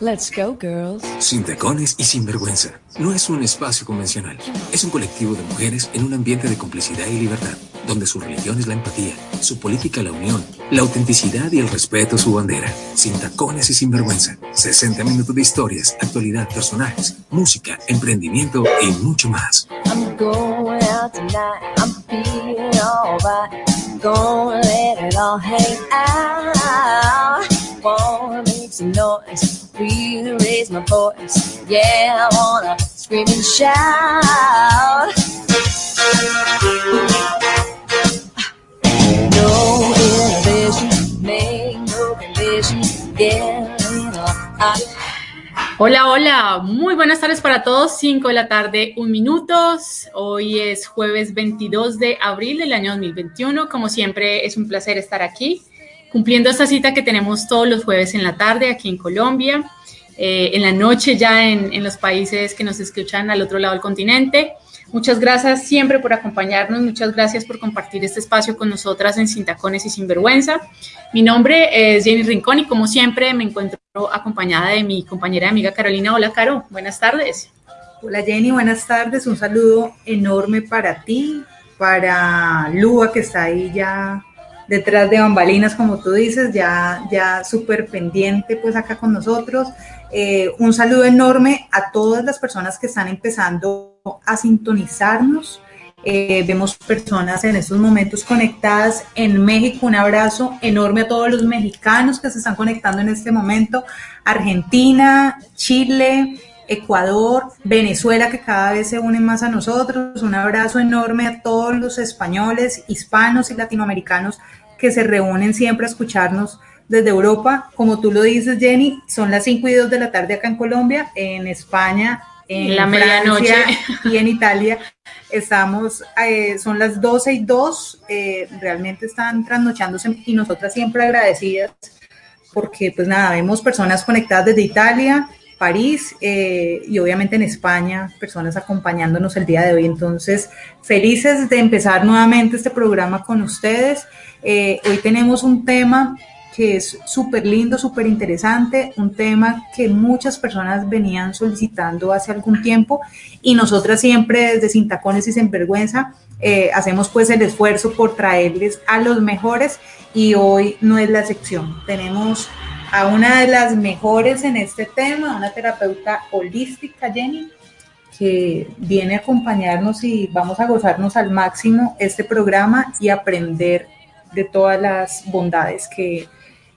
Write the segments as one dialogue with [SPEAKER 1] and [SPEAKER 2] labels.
[SPEAKER 1] Let's go, girls.
[SPEAKER 2] Sin tacones y sin vergüenza. No es un espacio convencional. Es un colectivo de mujeres en un ambiente de complicidad y libertad, donde su religión es la empatía, su política la unión, la autenticidad y el respeto su bandera. Sin tacones y sin vergüenza. 60 minutos de historias, actualidad, personajes, música, emprendimiento y mucho más. I'm going out tonight. I'm feeling alright. Gonna let it all hang out. Hola, hola, muy buenas tardes para todos, 5 de la tarde, un minutos. Hoy es jueves 22 de abril del año 2021. Como siempre, es un placer estar aquí cumpliendo esta cita que tenemos todos los jueves en la tarde aquí en Colombia, eh, en la noche ya en, en, los países que nos escuchan al otro lado del continente. Muchas gracias siempre por acompañarnos, muchas gracias por compartir este espacio con nosotras en Sin Tacones y Sinvergüenza. Mi nombre es Jenny Rincón y como siempre me encuentro acompañada de mi compañera y amiga Carolina. Hola Caro, buenas tardes.
[SPEAKER 3] Hola Jenny, buenas tardes. Un saludo enorme para ti, para Lua que está ahí ya detrás de bambalinas, como tú dices, ya, ya súper pendiente pues acá con nosotros. Eh, un saludo enorme a todas las personas que están empezando a sintonizarnos. Eh, vemos personas en estos momentos conectadas en México. Un abrazo enorme a todos los mexicanos que se están conectando en este momento. Argentina, Chile, Ecuador, Venezuela, que cada vez se unen más a nosotros. Un abrazo enorme a todos los españoles, hispanos y latinoamericanos que se reúnen siempre a escucharnos desde Europa. Como tú lo dices, Jenny, son las 5 y 2 de la tarde acá en Colombia, en España, en la medianoche y en Italia. Estamos, eh, son las 12 y 2, eh, realmente están trasnochándose y nosotras siempre agradecidas porque pues nada, vemos personas conectadas desde Italia, París eh, y obviamente en España, personas acompañándonos el día de hoy. Entonces, felices de empezar nuevamente este programa con ustedes. Eh, hoy tenemos un tema que es súper lindo, súper interesante, un tema que muchas personas venían solicitando hace algún tiempo y nosotras siempre desde Sin Tacones y Sin Vergüenza eh, hacemos pues el esfuerzo por traerles a los mejores y hoy no es la sección. Tenemos a una de las mejores en este tema, una terapeuta holística, Jenny, que viene a acompañarnos y vamos a gozarnos al máximo este programa y aprender de todas las bondades que,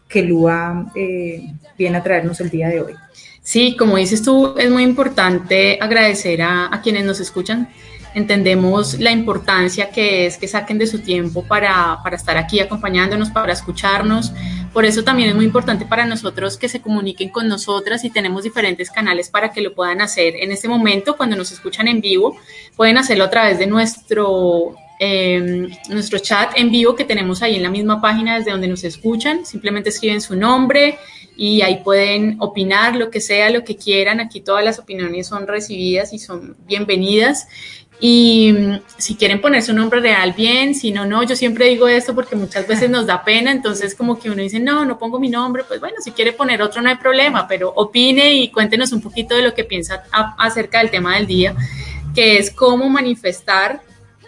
[SPEAKER 3] que Lua eh, viene a traernos el día de hoy.
[SPEAKER 1] Sí, como dices tú, es muy importante agradecer a, a, quienes nos escuchan. Entendemos la importancia que es que saquen de su tiempo para, para estar aquí acompañándonos, para escucharnos. Por eso también es muy importante para nosotros que se comuniquen con nosotras y tenemos diferentes canales para que lo puedan hacer en este momento cuando nos escuchan en vivo. Pueden hacerlo a través de nuestro eh, nuestro chat en vivo que tenemos ahí en la misma página desde donde nos escuchan. Simplemente escriben su nombre y ahí pueden opinar lo que sea, lo que quieran. Aquí todas las opiniones son recibidas y son bienvenidas. Y mm, si quieren poner su nombre real, bien, si no, no, yo siempre digo esto porque muchas veces nos da pena, entonces como que uno dice, no, no pongo mi nombre, pues bueno, si quiere poner otro no hay problema, pero opine y cuéntenos un poquito de lo que piensa acerca del tema del día, que es cómo manifestar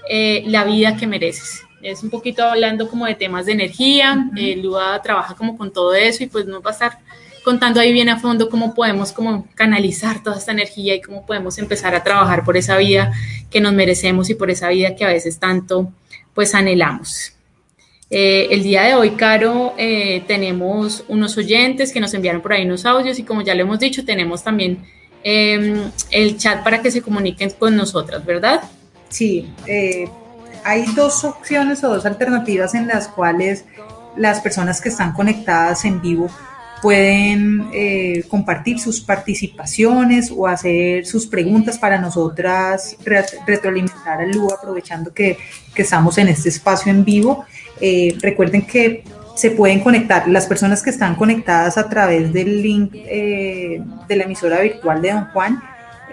[SPEAKER 1] eh, la vida que mereces. Es un poquito hablando como de temas de energía, eh, Lua trabaja como con todo eso y pues nos va a estar contando ahí bien a fondo cómo podemos como canalizar toda esta energía y cómo podemos empezar a trabajar por esa vida que nos merecemos y por esa vida que a veces tanto pues anhelamos. Eh, el día de hoy, Caro, tenemos unos oyentes que nos enviaron por ahí unos audios y como ya lo hemos dicho, tenemos también em, el chat para que se comuniquen con nosotras, ¿verdad?
[SPEAKER 3] Sí, eh, hay dos opciones o dos alternativas en las cuales las personas que están conectadas en vivo pueden eh, compartir sus participaciones o hacer sus preguntas para nosotras retroalimentar al LU aprovechando que, estamos en este espacio en vivo. Eh, recuerden que se pueden conectar las personas que están conectadas a través del link de la emisora virtual de Don Juan.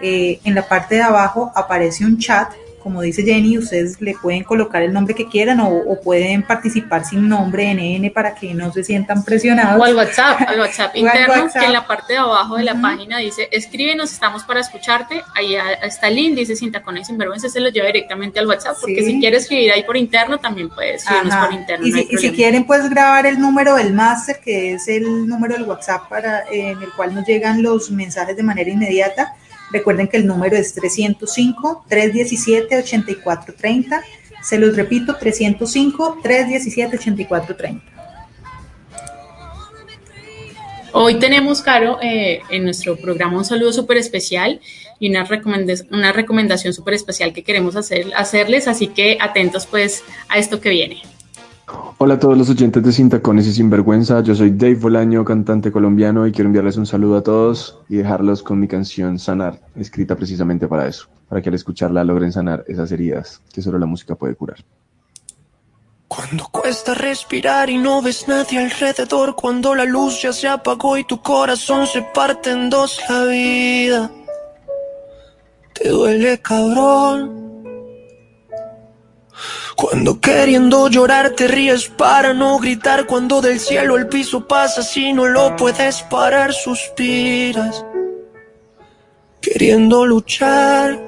[SPEAKER 3] en la parte de abajo aparece un chat como dice Jenny, ustedes le pueden colocar el nombre que quieran o, pueden participar sin nombre NN para que no se sientan presionados.
[SPEAKER 1] O al WhatsApp, al WhatsApp interno, que en la parte de abajo de la página dice, escríbenos, estamos para escucharte. Ahí está el link, dice Sin Tacones Sin Vergüenza, se lo lleva directamente al WhatsApp, porque si quieres escribir ahí por interno, también puedes escribirnos por interno.
[SPEAKER 3] Y, si, quieren, puedes grabar el número del máster, que es el número del WhatsApp para, en el cual nos llegan los mensajes de manera inmediata Recuerden que el número es 305-317-8430. Se los repito, 305-317-8430.
[SPEAKER 1] Hoy tenemos, Caro, eh, en nuestro programa un saludo súper especial y una, una recomendación súper especial que queremos hacer, hacerles, así que atentos pues a esto que viene.
[SPEAKER 4] Hola a todos los oyentes de Sin Tacones y Sinvergüenza, yo soy Dave Bolaño, cantante colombiano y quiero enviarles un saludo a todos y dejarlos con mi canción Sanar, escrita precisamente para eso, para que al escucharla logren sanar esas heridas que solo la música puede curar.
[SPEAKER 5] Cuando cuesta respirar y no ves nadie alrededor, cuando la luz ya se apagó y tu corazón se parte en dos la vida, te duele cabrón cuando queriendo llorar te ríes para no gritar. Cuando del cielo el piso pasa si no lo puedes parar suspiras. Queriendo luchar.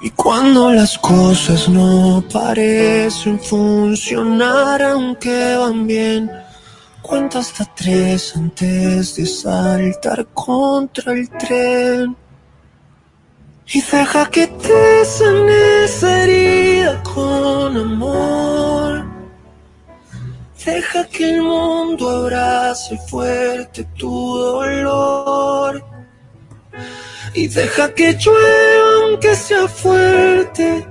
[SPEAKER 5] Y cuando las cosas no parecen funcionar aunque van bien Cuenta hasta tres antes de saltar contra el tren y deja que te sane esa herida con amor. Deja que el mundo abrace fuerte tu dolor. Y deja que llueva aunque sea fuerte,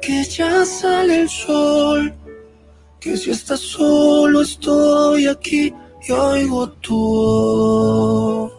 [SPEAKER 5] que ya sale el sol. Que si estás solo estoy aquí y oigo tu voz.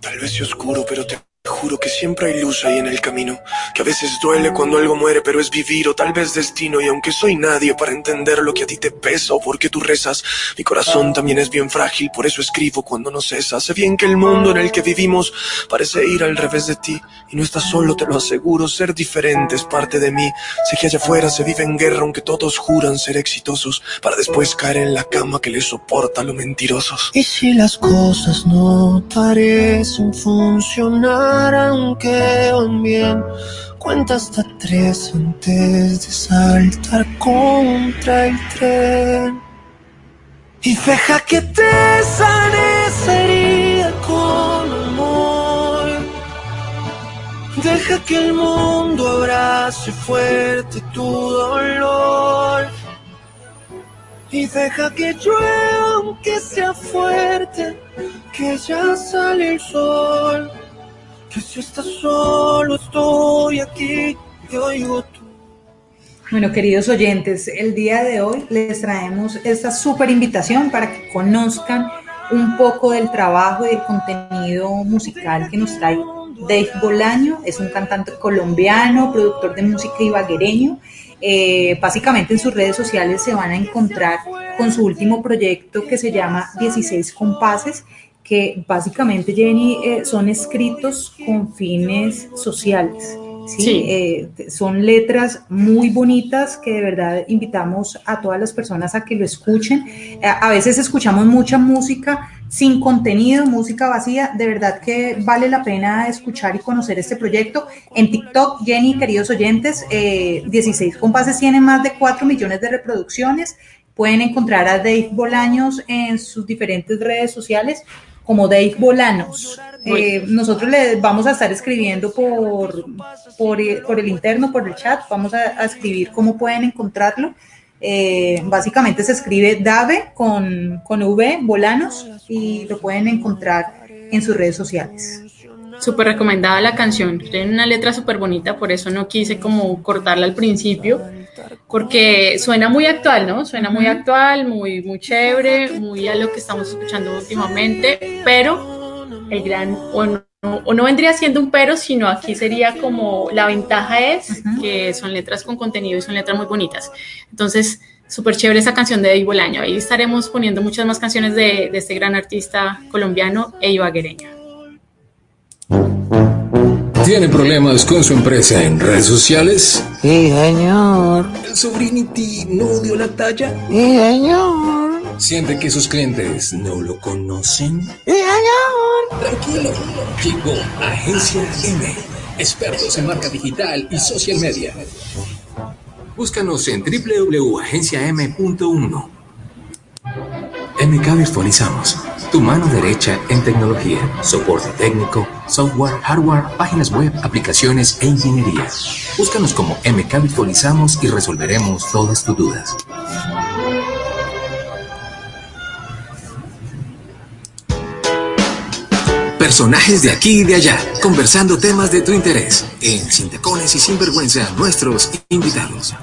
[SPEAKER 5] Tal vez sea oscuro, pero te Juro que siempre hay luz ahí en el camino, que a veces duele cuando algo muere, pero es vivir o tal vez destino, y aunque soy nadie para entender lo que a ti te pesa o por qué tú rezas, mi corazón también es bien frágil, por eso escribo cuando no cesa. Sé bien que el mundo en el que vivimos parece ir al revés de ti, y no estás solo, te lo aseguro, ser diferente es parte de mí. Sé que allá afuera se vive en guerra, aunque todos juran ser exitosos, para después caer en la cama que les soporta lo mentirosos. Y si las cosas no parecen funcionar, aunque van bien. Cuenta hasta tres antes de saltar contra el tren. Y deja que te sane esa herida con amor. Deja que el mundo abrace fuerte tu dolor. Y deja que llueva aunque sea fuerte, que ya sale el sol que si estás solo estoy aquí y oigo tú.
[SPEAKER 3] Bueno, queridos oyentes, el día de hoy les traemos esta súper invitación para que conozcan un poco del trabajo y del contenido musical que nos trae Dave Bolaño. Es un cantante colombiano, productor de música ibaguereño. Eh, básicamente en sus redes sociales se van a encontrar con su último proyecto que se llama 16 Compases que básicamente, Jenny, eh, son escritos con fines sociales. ¿sí? Eh, son letras muy bonitas que de verdad invitamos a todas las personas a que lo escuchen. Eh, a veces escuchamos mucha música sin contenido, música vacía. De verdad que vale la pena escuchar y conocer este proyecto. En TikTok, Jenny, queridos oyentes, 16 compases tiene más de 4 millones de reproducciones. Pueden encontrar a Dave Bolaños en sus diferentes redes sociales como Dave Bolanos. Eh, nosotros le vamos a estar escribiendo por, por, el interno, por el chat, vamos a, escribir cómo pueden encontrarlo. Eh, básicamente se escribe Dave con, con V, Bolanos, y lo pueden encontrar en sus redes sociales.
[SPEAKER 1] Súper recomendada la canción, tiene una letra súper bonita, por eso no quise como cortarla al principio porque suena muy actual, ¿no? Suena muy actual, muy, muy chévere, muy a lo que estamos escuchando últimamente, pero el gran, o no, vendría siendo un pero, sino aquí sería como la ventaja es que son letras con contenido y son letras muy bonitas. Entonces, súper chévere esa canción de Eddie Bolaño. Ahí estaremos poniendo muchas más canciones de, de este gran artista colombiano e ibaguereño.
[SPEAKER 6] ¿Tiene problemas con su empresa en redes sociales?
[SPEAKER 7] Sí, señor.
[SPEAKER 6] ¿El Sobrinity no dio la talla?
[SPEAKER 7] Sí, señor.
[SPEAKER 6] ¿Siente que sus clientes no lo conocen?
[SPEAKER 7] Sí, señor.
[SPEAKER 6] Tranquilo, llegó Agencia M, expertos en marca digital y social media. Búscanos en www.agenciam.1. MK Virtualizamos, tu mano derecha en tecnología, soporte técnico, software, hardware, páginas web, aplicaciones e ingeniería. Búscanos como MK Virtualizamos y resolveremos todas tus dudas. Personajes de aquí y de allá, conversando temas de tu interés. En Sin Tacones y Sinvergüenza, nuestros invitados.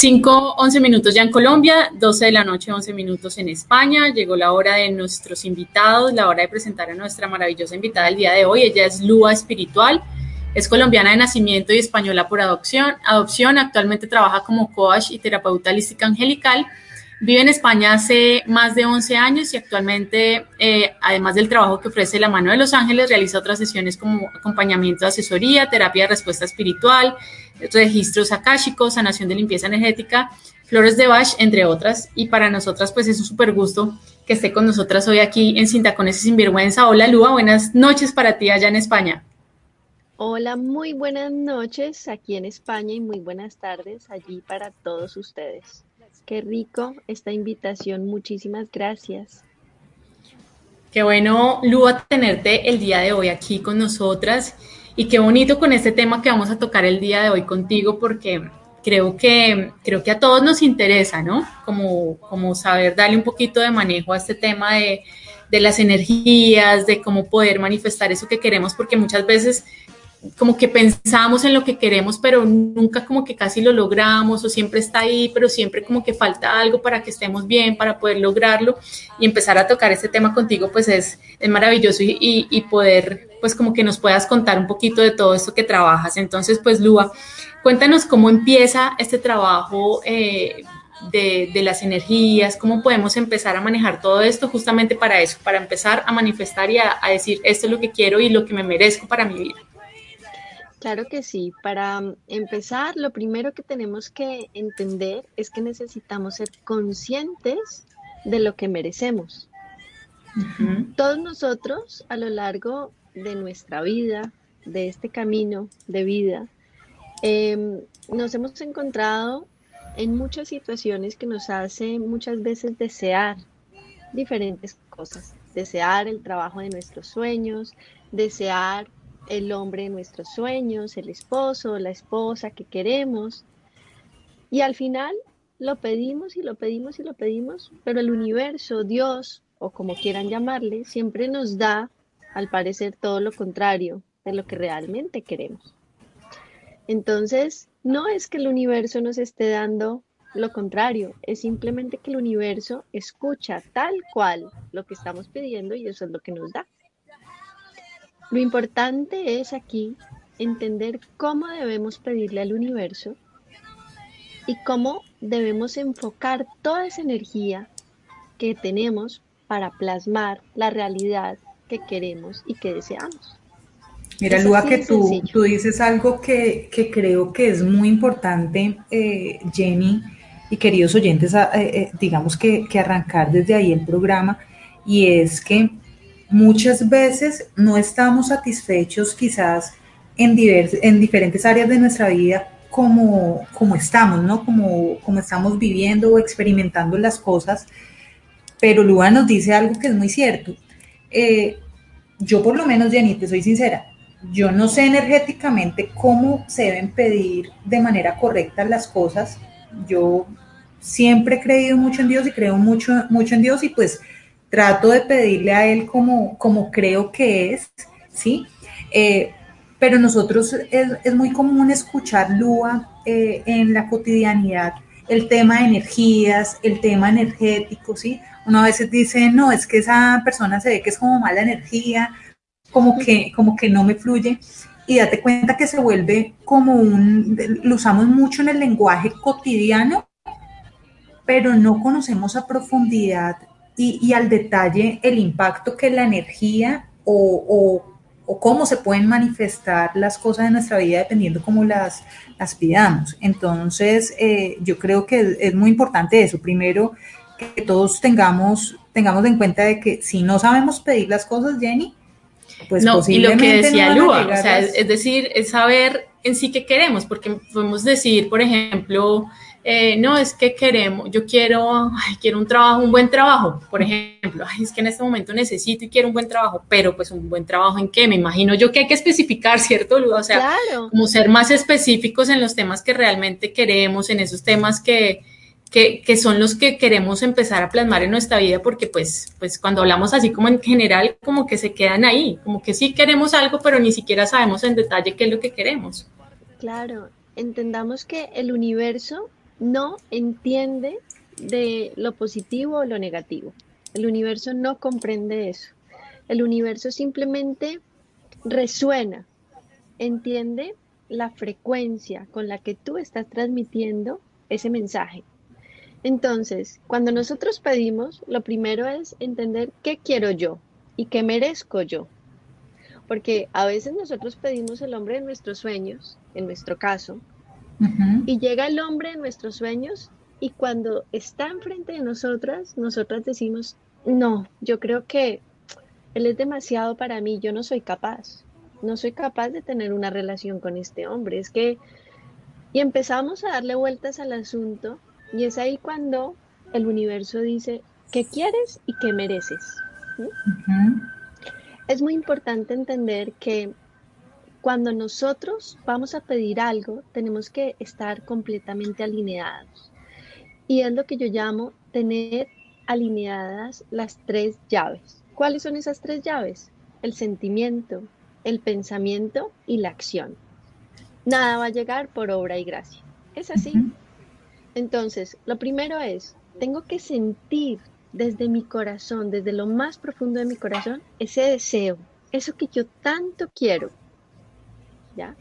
[SPEAKER 1] 5, 11 minutos ya en Colombia, 12 de la noche, 11 minutos en España. Llegó la hora de nuestros invitados, la hora de presentar a nuestra maravillosa invitada el día de hoy. Ella es Lua Espiritual, es colombiana de nacimiento y española por adopción. Adopción actualmente trabaja como coach y terapeuta holística angelical Vive en España hace más de 11 años y actualmente, eh, además del trabajo que ofrece la mano de los ángeles, realiza otras sesiones como acompañamiento asesoría, terapia de respuesta espiritual, registros akáshicos, sanación de limpieza energética, flores de Bach, entre otras. Y para nosotras, pues es un súper gusto que esté con nosotras hoy aquí en Sin Tacones y Sinvergüenza. Hola, Lua, buenas noches para ti allá en España.
[SPEAKER 8] Hola, muy buenas noches aquí en España y muy buenas tardes allí para todos ustedes. Qué rico esta invitación, muchísimas gracias.
[SPEAKER 1] Qué bueno, Lua, tenerte el día de hoy aquí con nosotras y qué bonito con este tema que vamos a tocar el día de hoy contigo porque creo que, creo que a todos nos interesa, ¿no? Como, como saber darle un poquito de manejo a este tema de, de las energías, de cómo poder manifestar eso que queremos, porque muchas veces como que pensamos en lo que queremos, pero nunca como que casi lo logramos o siempre está ahí, pero siempre como que falta algo para que estemos bien, para poder lograrlo y empezar a tocar este tema contigo, pues es, es maravilloso y, y, poder, pues como que nos puedas contar un poquito de todo esto que trabajas. Entonces, pues Lua, cuéntanos cómo empieza este trabajo. Eh, de, de, las energías, cómo podemos empezar a manejar todo esto justamente para eso, para empezar a manifestar y a, a decir esto es lo que quiero y lo que me merezco para mi vida.
[SPEAKER 8] Claro que sí. Para mm, empezar, lo primero que tenemos que entender es que necesitamos ser conscientes de lo que merecemos. Todos nosotros a lo largo de nuestra vida, de este camino de vida, em, nos hemos encontrado en muchas situaciones que nos hacen muchas veces desear diferentes cosas. Desear el trabajo de nuestros sueños, desear el hombre de nuestros sueños, el esposo, la esposa que queremos. Y al final lo pedimos y lo pedimos y lo pedimos, pero el universo, Dios, o como quieran llamarle, siempre nos da, al parecer, todo lo contrario de lo que realmente queremos. Entonces, no es que el universo nos esté dando lo contrario, es simplemente que el universo escucha tal cual lo que estamos pidiendo y eso es lo que nos da. Lo importante es aquí entender cómo debemos pedirle al universo y cómo debemos enfocar toda esa energía que tenemos para plasmar la realidad que queremos y que deseamos.
[SPEAKER 3] Mira, Lua, que tú, tú, dices algo que, creo que es muy importante, eh, Jenny y queridos oyentes, eh, eh, digamos que, que arrancar desde ahí el programa, y es que muchas veces no estamos satisfechos quizás en, en diferentes áreas de nuestra vida como, como estamos, ¿no? Como, como estamos viviendo o experimentando las cosas. Pero Lua nos dice algo que es muy cierto. Eh, yo por lo menos, Jenny, te soy sincera, yo no sé energéticamente cómo se deben pedir de manera correcta las cosas. Yo siempre he creído mucho en Dios y creo mucho, mucho en Dios y pues trato de pedirle a él como, como creo que es, ¿sí? Eh, pero nosotros es, muy común escuchar Lua eh, en la cotidianidad el tema de energías, el tema energético, ¿sí? Uno a veces dice, no, es que esa persona se ve que es como mala energía, como que, como que no me fluye. Y date cuenta que se vuelve como un, lo usamos mucho en el lenguaje cotidiano, pero no conocemos a profundidad y, al detalle el impacto que la energía o, cómo se pueden manifestar las cosas de nuestra vida dependiendo cómo las, las pidamos. Entonces, eh, yo creo que es, muy importante eso. Primero, que todos tengamos, tengamos en cuenta de que si no sabemos pedir las cosas, Jenny,
[SPEAKER 1] pues no, y lo que decía Lua, o sea, es, decir, es saber en sí qué queremos, porque podemos decir, por ejemplo, eh, no, es que queremos, yo quiero, ay, quiero un trabajo, un buen trabajo, por ejemplo, ay, es que en este momento necesito y quiero un buen trabajo, pero pues un buen trabajo en qué, me imagino yo que hay que especificar, ¿cierto? O sea, como ser más específicos en los temas que realmente queremos, en esos temas que, que, que, son los que queremos empezar a plasmar en nuestra vida, porque pues, pues cuando hablamos así como en general, como que se quedan ahí, como que sí queremos algo, pero ni siquiera sabemos en detalle qué es lo que queremos.
[SPEAKER 8] Claro, entendamos que el universo no entiende de lo positivo o lo negativo. El universo no comprende eso. El universo simplemente resuena, entiende la frecuencia con la que tú estás transmitiendo ese mensaje. Entonces, cuando nosotros pedimos, lo primero es entender qué quiero yo y qué merezco yo. Porque a veces nosotros pedimos el hombre de nuestros sueños, en nuestro caso, y llega el hombre en nuestros sueños y cuando está enfrente de nosotras, nosotras decimos, no, yo creo que él es demasiado para mí, yo no soy capaz, no soy capaz de tener una relación con este hombre. Es que, y empezamos a darle vueltas al asunto y es ahí cuando el universo dice, ¿qué quieres y qué mereces? Es muy importante entender que cuando nosotros vamos a pedir algo, tenemos que estar completamente alineados. Y es lo que yo llamo tener alineadas las tres llaves. ¿Cuáles son esas tres llaves? El sentimiento, el pensamiento y la acción. Nada va a llegar por obra y gracia. Es así. Entonces, lo primero es, tengo que sentir desde mi corazón, desde lo más profundo de mi corazón, ese deseo, eso que yo tanto quiero, ¿ya?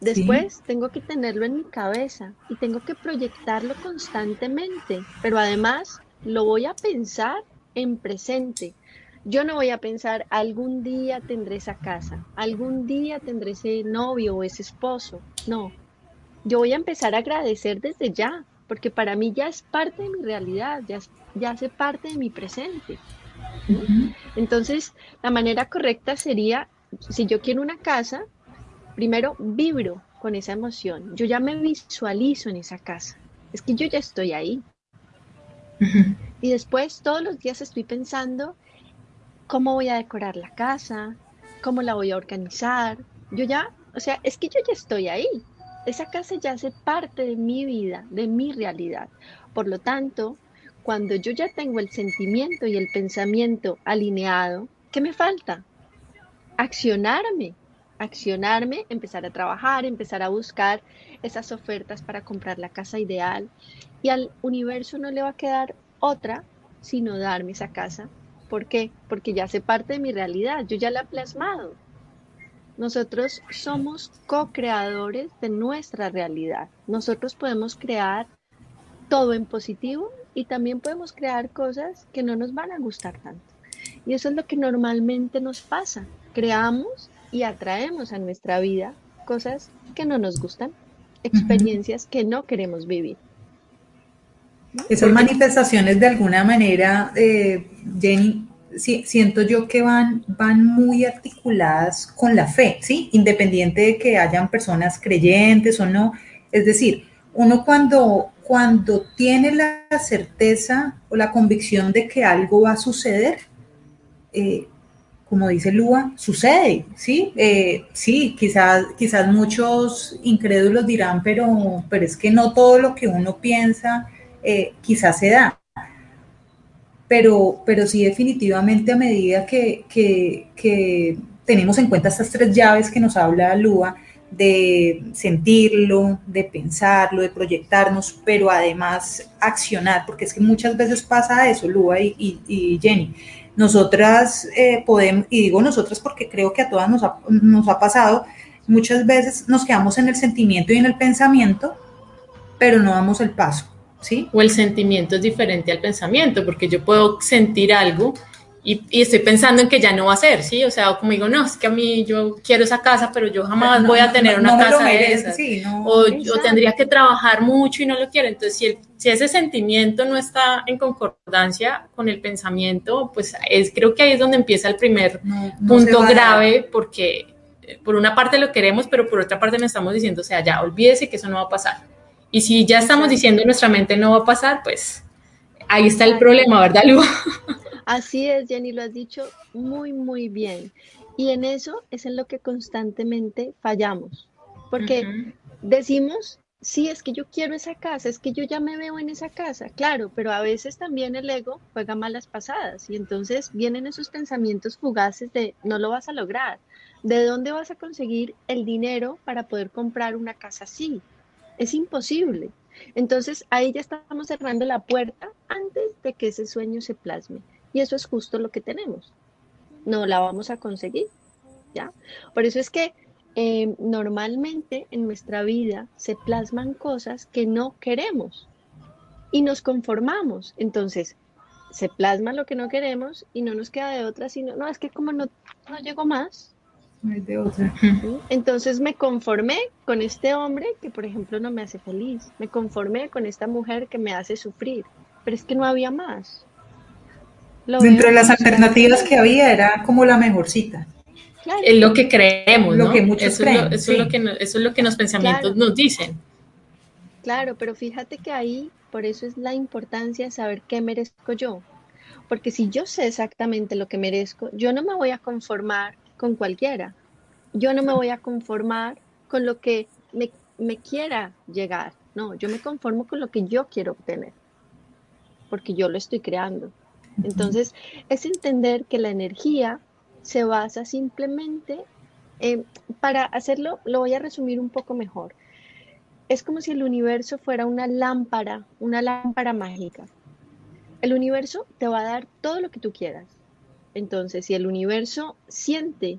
[SPEAKER 8] Después tengo que tenerlo en mi cabeza y tengo que proyectarlo constantemente, pero además lo voy a pensar en presente. Yo no voy a pensar algún día tendré esa casa, algún día tendré ese novio o ese esposo. No, yo voy a empezar a agradecer desde ya, porque para mí ya es parte de mi realidad, ya, ya hace parte de mi presente. Entonces, la manera correcta sería, si yo quiero una casa, primero vibro con esa emoción, yo ya me visualizo en esa casa, es que yo ya estoy ahí. Y después todos los días estoy pensando cómo voy a decorar la casa, cómo la voy a organizar. Yo ya, o sea, es que yo ya estoy ahí. Esa casa ya hace parte de mi vida, de mi realidad. Por lo tanto, cuando yo ya tengo el sentimiento y el pensamiento alineado, ¿qué me falta? Accionarme, accionarme, empezar a trabajar, empezar a buscar esas ofertas para comprar la casa ideal. Y al universo no le va a quedar otra sino darme esa casa. ¿Por qué? Porque ya hace parte de mi realidad, yo ya la he plasmado. Nosotros somos co-creadores de nuestra realidad. Nosotros podemos crear todo en positivo y también podemos crear cosas que no nos van a gustar tanto. Y eso es lo que normalmente nos pasa. Creamos y atraemos a nuestra vida cosas que no nos gustan, experiencias que no queremos vivir.
[SPEAKER 3] Esas manifestaciones de alguna manera, eh, Jenny, siento yo que van, van muy articuladas con la fe, ¿sí? Independiente de que hayan personas creyentes o no. Es decir, uno cuando, cuando tiene la certeza o la convicción de que algo va a suceder, eh, como dice Lua, sucede, ¿sí? Eh, sí, quizás, quizás muchos incrédulos dirán, pero, pero es que no todo lo que uno piensa eh, quizás se da. Pero, pero sí, definitivamente a medida que, que, tenemos en cuenta estas tres llaves que nos habla Lua, de sentirlo, de pensarlo, de proyectarnos, pero además accionar, porque es que muchas veces pasa eso, Lua y, y Jenny, Nosotras eh, podemos, y digo nosotras porque creo que a todas nos ha, nos ha pasado, muchas veces nos quedamos en el sentimiento y en el pensamiento, pero no damos el paso, ¿sí?
[SPEAKER 1] O el sentimiento es diferente al pensamiento, porque yo puedo sentir algo y, estoy pensando en que ya no va a ser, ¿sí? O sea, como digo, no, es que a mí yo quiero esa casa, pero yo jamás voy a tener una casa de esas. o, tendría que trabajar mucho y no lo quiero. Entonces, si, si ese sentimiento no está en concordancia con el pensamiento, pues es, creo que ahí es donde empieza el primer punto grave, porque eh, por una parte lo queremos, pero por otra parte nos estamos diciendo, o sea, ya olvídese que eso no va a pasar. Y si ya estamos diciendo en nuestra mente no va a pasar, pues ahí está el problema, ¿verdad, Lu?
[SPEAKER 8] Así es, Jenny, lo has dicho muy, muy bien. Y en eso es en lo que constantemente fallamos. Porque decimos, sí, es que yo quiero esa casa, es que yo ya me veo en esa casa, claro, pero a veces también el ego juega malas pasadas y entonces vienen esos pensamientos fugaces de no lo vas a lograr. ¿De dónde vas a conseguir el dinero para poder comprar una casa así? Es imposible. Entonces ahí ya estamos cerrando la puerta antes de que ese sueño se plasme. Y eso es justo lo que tenemos. No la vamos a conseguir. ¿ya? Por eso es que eh, normalmente en nuestra vida se plasman cosas que no queremos y nos conformamos. Entonces, se plasma lo que no queremos y no nos queda de otra, sino, no, es que como no, no llego más.
[SPEAKER 3] No hay de otra.
[SPEAKER 8] Entonces me conformé con este hombre que, por ejemplo, no me hace feliz. Me conformé con esta mujer que me hace sufrir. Pero es que no había más.
[SPEAKER 3] Dentro de las alternativas que había era como la mejor cita.
[SPEAKER 1] Es lo que creemos, lo que muchos eso, creen, es lo, que, eso es lo que los pensamientos nos dicen.
[SPEAKER 8] Claro, pero fíjate que ahí, por eso es la importancia de saber qué merezco yo. Porque si yo sé exactamente lo que merezco, yo no me voy a conformar con cualquiera. Yo no me voy a conformar con lo que me, me quiera llegar. No, yo me conformo con lo que yo quiero obtener. Porque yo lo estoy creando. Entonces, es entender que la energía se basa simplemente, para hacerlo, lo voy a resumir un poco mejor. Es como si el universo fuera una lámpara, una lámpara mágica. El universo te va a dar todo lo que tú quieras. Entonces, si el universo siente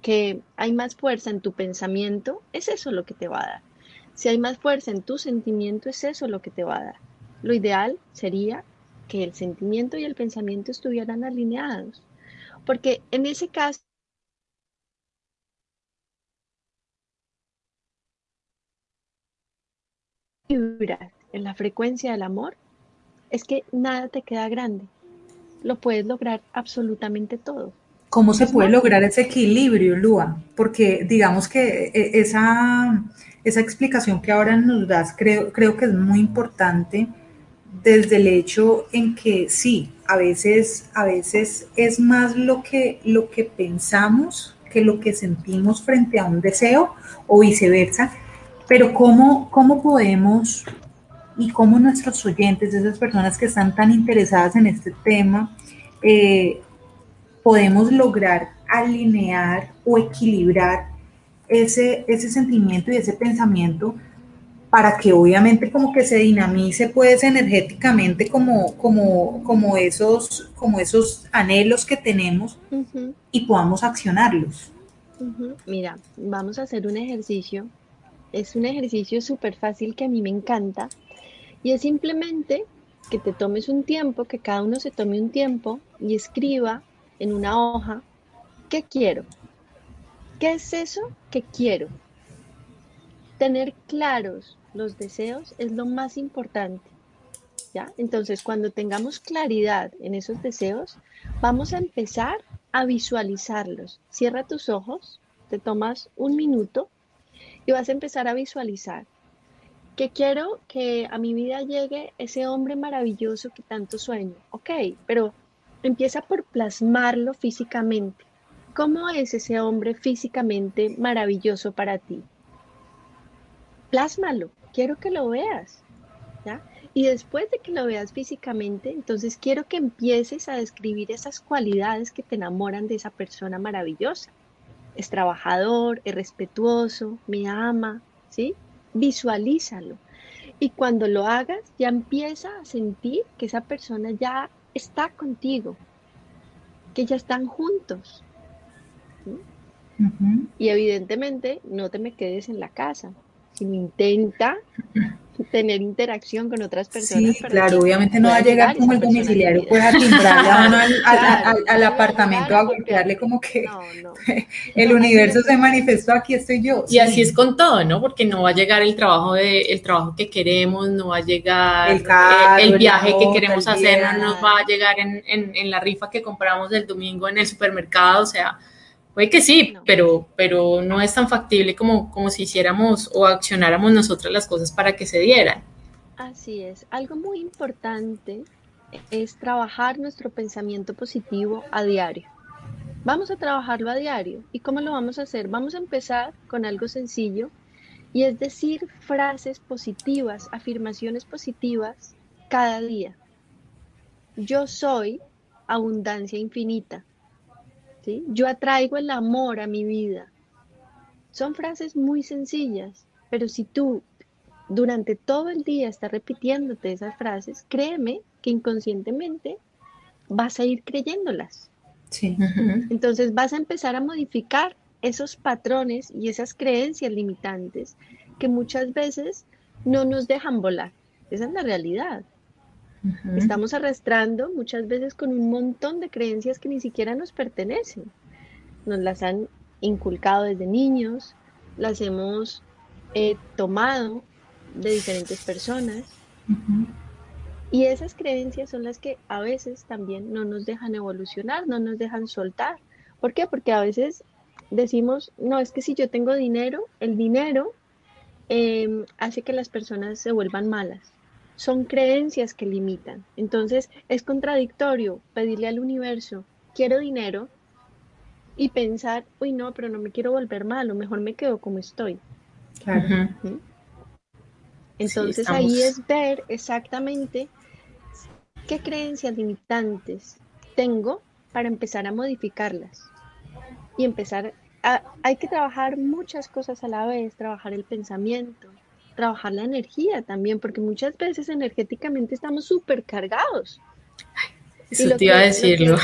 [SPEAKER 8] que hay más fuerza en tu pensamiento, es eso lo que te va a dar. Si hay más fuerza en tu sentimiento, es eso lo que te va a dar. Lo ideal sería que el sentimiento y el pensamiento estuvieran alineados. Porque en ese caso, en la frecuencia del amor, es que nada te queda grande. Lo puedes lograr absolutamente todo.
[SPEAKER 3] ¿Cómo se puede lograr ese equilibrio, Lua? Porque digamos que e, esa, esa explicación que ahora nos das creo, creo que es muy importante desde el hecho en que sí, a veces, a veces es más lo que, lo que pensamos que lo que sentimos frente a un deseo o viceversa, pero cómo, cómo podemos y cómo nuestros oyentes, esas personas que están tan interesadas en este tema, eh, podemos lograr alinear o equilibrar ese, ese sentimiento y ese pensamiento para que obviamente como que se dinamice pues energéticamente como, como, como, esos, como esos anhelos que tenemos y podamos accionarlos.
[SPEAKER 8] Mira, vamos a hacer un ejercicio. Es un ejercicio súper fácil que a mí me encanta y es simplemente que te tomes un tiempo, que cada uno se tome un tiempo y escriba en una hoja qué quiero. ¿Qué es eso que quiero? Tener claros los deseos es lo más importante. ¿ya? Entonces, cuando tengamos claridad en esos deseos, vamos a empezar a visualizarlos. Cierra tus ojos, te tomas un minuto y vas a empezar a visualizar que quiero que a mi vida llegue ese hombre maravilloso que tanto sueño. Ok, pero empieza por plasmarlo físicamente. ¿Cómo es ese hombre físicamente maravilloso para ti? Plásmalo, quiero que lo veas, ¿ya? Y después de que lo veas físicamente, entonces quiero que empieces a describir esas cualidades que te enamoran de esa persona maravillosa. Es trabajador, es respetuoso, me ama, ¿sí? Visualízalo. Y cuando lo hagas, ya empieza a sentir que esa persona ya está contigo. que ya están juntos. Y evidentemente no te me quedes en la casa, sino intenta tener interacción con otras personas.
[SPEAKER 3] Sí, claro, obviamente no va a llegar como el domiciliario, pues a timbrarle a uno al, apartamento, a golpearle como que el universo se manifestó, aquí estoy yo.
[SPEAKER 1] Y así es con todo, ¿no? Porque no va a llegar el trabajo de, el trabajo que queremos, no va a llegar el, el viaje que queremos hacer, no nos va a llegar en, en, en la rifa que compramos el domingo en el supermercado, o sea, Puede que sí, pero, pero no es tan factible como, como si hiciéramos o accionáramos nosotras las cosas para que se dieran.
[SPEAKER 8] Así es. Algo muy importante es trabajar nuestro pensamiento positivo a diario. Vamos a trabajarlo a diario. ¿Y cómo lo vamos a hacer? Vamos a empezar con algo sencillo y es decir frases positivas, afirmaciones positivas cada día. Yo soy abundancia infinita. Yo atraigo el amor a mi vida. Son frases muy sencillas, pero si tú durante todo el día estás repitiéndote esas frases, créeme que inconscientemente vas a ir creyéndolas. Sí. Entonces vas a empezar a modificar esos patrones y esas creencias limitantes que muchas veces no nos dejan volar. Esa es la realidad. Estamos arrastrando muchas veces con un montón de creencias que ni siquiera nos pertenecen. Nos las han inculcado desde niños, las hemos eh, tomado de diferentes personas. Y esas creencias son las que a veces también no nos dejan evolucionar, no nos dejan soltar. ¿Por qué? Porque a veces decimos, no, es que si yo tengo dinero, el dinero em, hace que las personas se vuelvan malas son creencias que limitan. Entonces es contradictorio pedirle al universo, quiero dinero, y pensar, uy, no, pero no me quiero volver malo, mejor me quedo como estoy. Entonces ahí es ver exactamente qué creencias limitantes tengo para empezar a modificarlas y empezar a, hay que trabajar muchas cosas a la vez, trabajar el pensamiento, trabajar la energía también, porque muchas veces energéticamente estamos súper cargados.
[SPEAKER 1] Eso te iba a decirlo.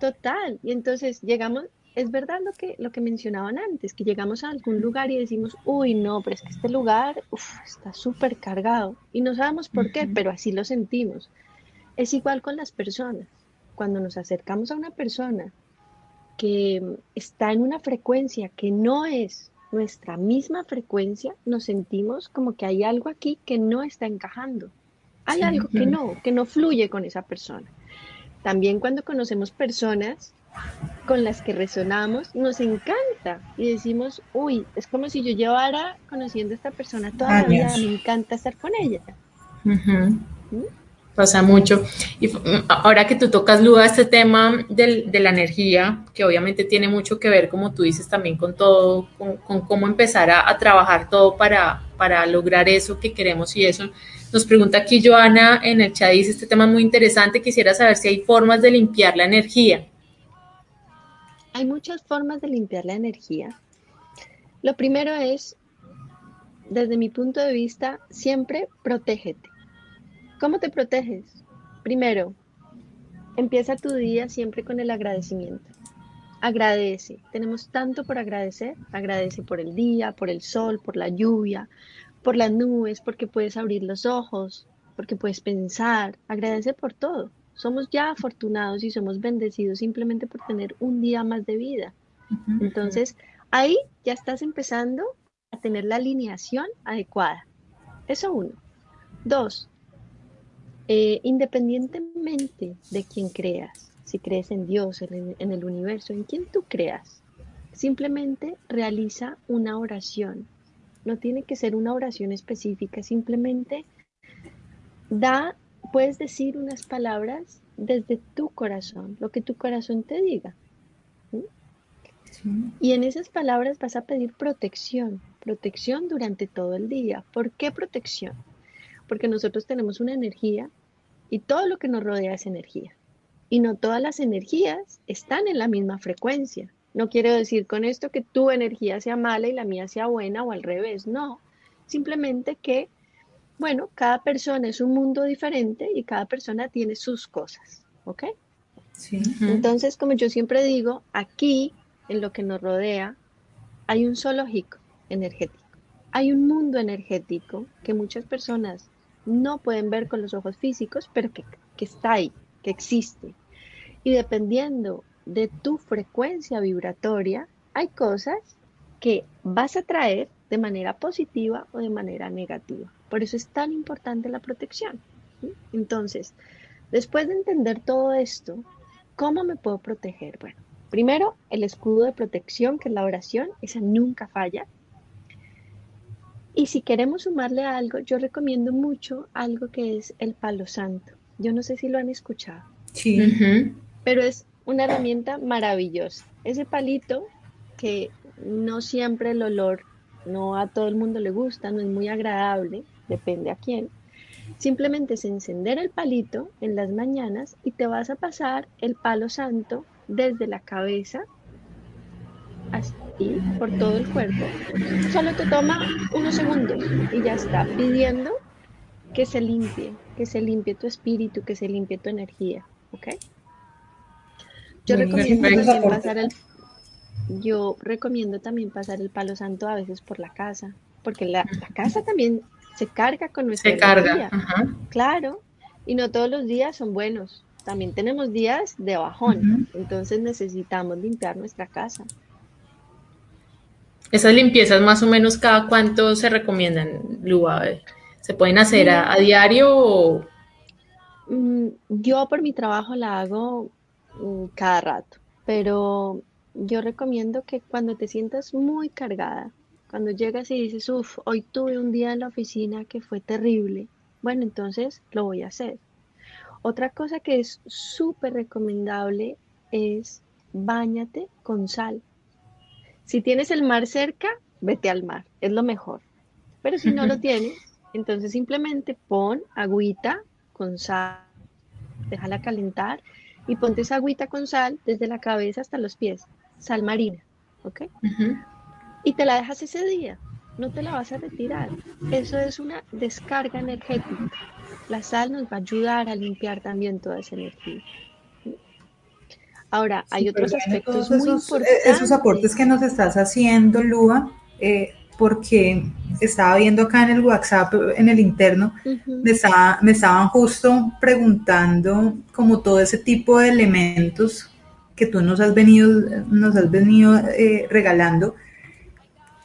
[SPEAKER 8] total. Y entonces llegamos, es verdad lo que, lo que mencionaban antes, que llegamos a algún lugar y decimos, uy, no, pero es que este lugar está súper cargado. Y no sabemos por qué, pero así lo sentimos. Es igual con las personas. Cuando nos acercamos a una persona que está en una frecuencia que no es nuestra misma frecuencia, nos sentimos como que hay algo aquí que no está encajando. Hay algo que no, que no fluye con esa persona. También cuando conocemos personas con las que resonamos, nos encanta y decimos, uy, es como si yo llevara conociendo a esta persona toda la vida, me encanta estar con ella
[SPEAKER 1] pasa mucho. Y mm, ahora que tú tocas, Luda, este tema de la energía, que obviamente tiene mucho que ver, como tú dices, también con todo, con, cómo empezar a, trabajar todo para, para lograr eso que queremos y eso. Nos pregunta aquí Joana en el chat, dice, este tema es muy interesante, quisiera saber si hay formas de limpiar la energía.
[SPEAKER 8] Hay muchas formas de limpiar la energía. Lo primero es, desde mi punto de vista, siempre protégete ¿Cómo te proteges? Primero, empieza tu día siempre con el agradecimiento. Agradece. Tenemos tanto por agradecer. Agradece por el día, por el sol, por la lluvia, por las nubes, porque puedes abrir los ojos, porque puedes pensar. Agradece por todo. Somos ya afortunados y somos bendecidos simplemente por tener un día más de vida. Entonces, ahí ya estás empezando a tener la alineación adecuada. Eso uno. Dos, eh, independientemente de quién creas, si crees en Dios, en, en el universo, en quien tú creas, simplemente realiza una oración. No tiene que ser una oración específica, simplemente da, puedes decir unas palabras desde tu corazón, lo que tu corazón te diga. Y en esas palabras vas a pedir protección, protección durante todo el día. ¿Por qué protección? Porque nosotros tenemos una energía y todo lo que nos rodea es energía. Y no todas las energías están en la misma frecuencia. No quiero decir con esto que tu energía sea mala y la mía sea buena o al revés, no. Simplemente que, bueno, cada persona es un mundo diferente y cada persona tiene sus cosas, ¿ok? Entonces, como yo siempre digo, aquí, en lo que nos rodea, hay un zoológico energético. Hay un mundo energético que muchas personas no pueden ver con los ojos físicos, pero que, está ahí, que existe. Y dependiendo de tu frecuencia vibratoria, hay cosas que vas a traer de manera positiva o de manera negativa. Por eso es tan importante la protección. Entonces, después de entender todo esto, ¿cómo me puedo proteger? Bueno, primero el escudo de protección, que es la oración, esa nunca falla. Y si queremos sumarle algo, yo recomiendo mucho algo que es el palo santo. Yo no sé si lo han escuchado.
[SPEAKER 3] Sí.
[SPEAKER 8] Pero es una herramienta maravillosa. Ese palito que no siempre el olor, no a todo el mundo le gusta, no es muy agradable, depende a quién. Simplemente es encender el palito en las mañanas y te vas a pasar el palo santo desde la cabeza así por todo el cuerpo. Solo te toma unos segundos y ya está pidiendo que se limpie, que se limpie tu espíritu, que se limpie tu energía, ¿ok? Yo recomiendo también pasar el yo recomiendo también pasar el palo santo a veces por la casa, porque la, casa también se carga con nuestra
[SPEAKER 1] se carga,
[SPEAKER 8] claro, y no todos los días son buenos. También tenemos días de bajón, entonces necesitamos limpiar nuestra casa.
[SPEAKER 1] Esas limpiezas más o menos cada cuánto se recomiendan, Lua? ¿Se pueden hacer a, diario
[SPEAKER 8] mm, Yo por mi trabajo la hago mm, cada rato, pero yo recomiendo que cuando te sientas muy cargada, cuando llegas y dices, uff, hoy tuve un día en la oficina que fue terrible, bueno, entonces lo voy a hacer. Otra cosa que es súper recomendable es bañate con sal. Si tienes el mar cerca, vete al mar, es lo mejor. Pero si no lo tienes, entonces simplemente pon agüita con sal, déjala calentar y ponte esa agüita con sal desde la cabeza hasta los pies, sal marina, ¿ok? Y te la dejas ese día, no te la vas a retirar. Eso es una descarga energética. La sal nos va a ayudar a limpiar también toda esa energía. Ahora, hay otros aspectos muy esos, eh, importantes.
[SPEAKER 3] Esos aportes que nos estás haciendo, Lua, eh, porque estaba viendo acá en el WhatsApp, en el interno, me, estaban justo preguntando como todo ese tipo de elementos que tú nos has venido, nos has venido eh, regalando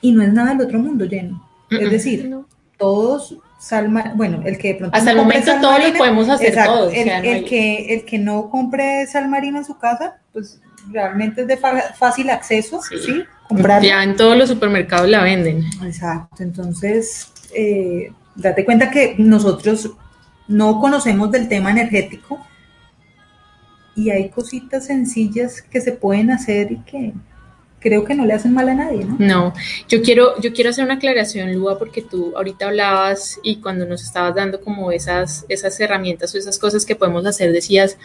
[SPEAKER 3] y no es nada del otro mundo, Jenny. Es decir, todos Salma, bueno, el que de
[SPEAKER 1] pronto hasta el momento todo lo podemos hacer todos.
[SPEAKER 3] El, que, el que no compre sal marina en su casa, pues realmente es de fácil acceso, ¿sí?
[SPEAKER 1] Ya en todos los supermercados la venden.
[SPEAKER 3] Exacto, entonces, eh, date cuenta que nosotros no conocemos del tema energético y hay cositas sencillas que se pueden hacer y que creo que no le hacen mal a nadie, ¿no?
[SPEAKER 1] No, yo quiero, yo quiero hacer una aclaración, Lua, porque tú ahorita hablabas y cuando nos estabas dando como esas, esas herramientas o esas cosas que podemos hacer, decías,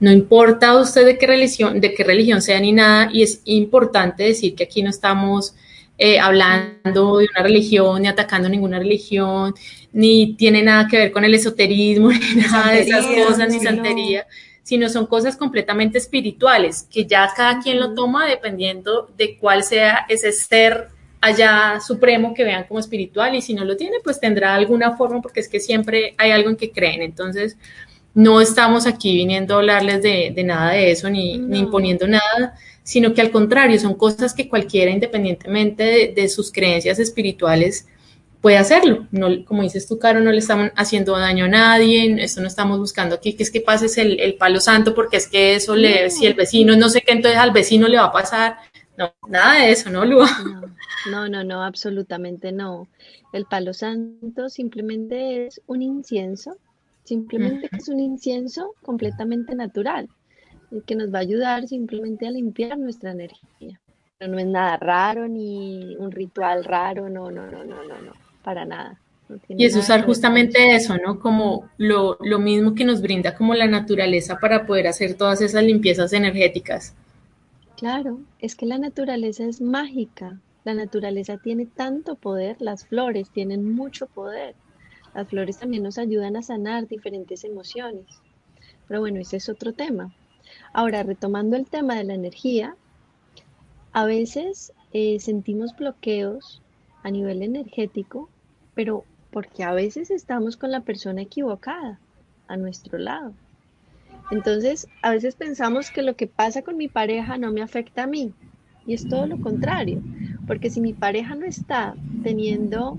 [SPEAKER 1] no importa usted de qué religión, de qué religión sea ni nada, y es importante decir que aquí no estamos eh, hablando de una religión, ni atacando ninguna religión, ni tiene nada que ver con el esoterismo, ni nada de esas cosas, ni santería sino son cosas completamente espirituales, que ya cada quien lo toma dependiendo de cuál sea ese ser allá supremo que vean como espiritual y si no lo tiene, pues tendrá alguna forma porque es que siempre hay algo en que creen. Entonces, no estamos aquí viniendo a hablarles de, nada de eso ni, ni, imponiendo nada, sino que al contrario, son cosas que cualquiera, independientemente de sus creencias espirituales, puede hacerlo. No, como dices tú, Caro, no le estamos haciendo daño a nadie, esto no estamos buscando aquí que es que pases el, el palo santo porque es que eso le, si el vecino no sé qué, entonces al vecino le va a pasar. No, nada de eso, ¿no, Lua?
[SPEAKER 8] No, no, no, absolutamente no. El palo santo simplemente es un incienso, simplemente es un incienso completamente natural, que nos va a ayudar simplemente a limpiar nuestra energía. Pero no es nada raro ni un ritual raro, no, no, no, no, no, no para nada.
[SPEAKER 1] y es usar justamente eso, ¿no? Como lo, lo, mismo que nos brinda como la naturaleza para poder hacer todas esas limpiezas energéticas.
[SPEAKER 8] Claro, es que la naturaleza es mágica. La naturaleza tiene tanto poder, las flores tienen mucho poder. Las flores también nos ayudan a sanar diferentes emociones. Pero bueno, ese es otro tema. Ahora, retomando el tema de la energía, a veces eh, sentimos bloqueos a nivel energético, pero porque a veces estamos con la persona equivocada a nuestro lado. Entonces, a veces pensamos que lo que pasa con mi pareja no me afecta a mí. Y es todo lo contrario. Porque si mi pareja no está teniendo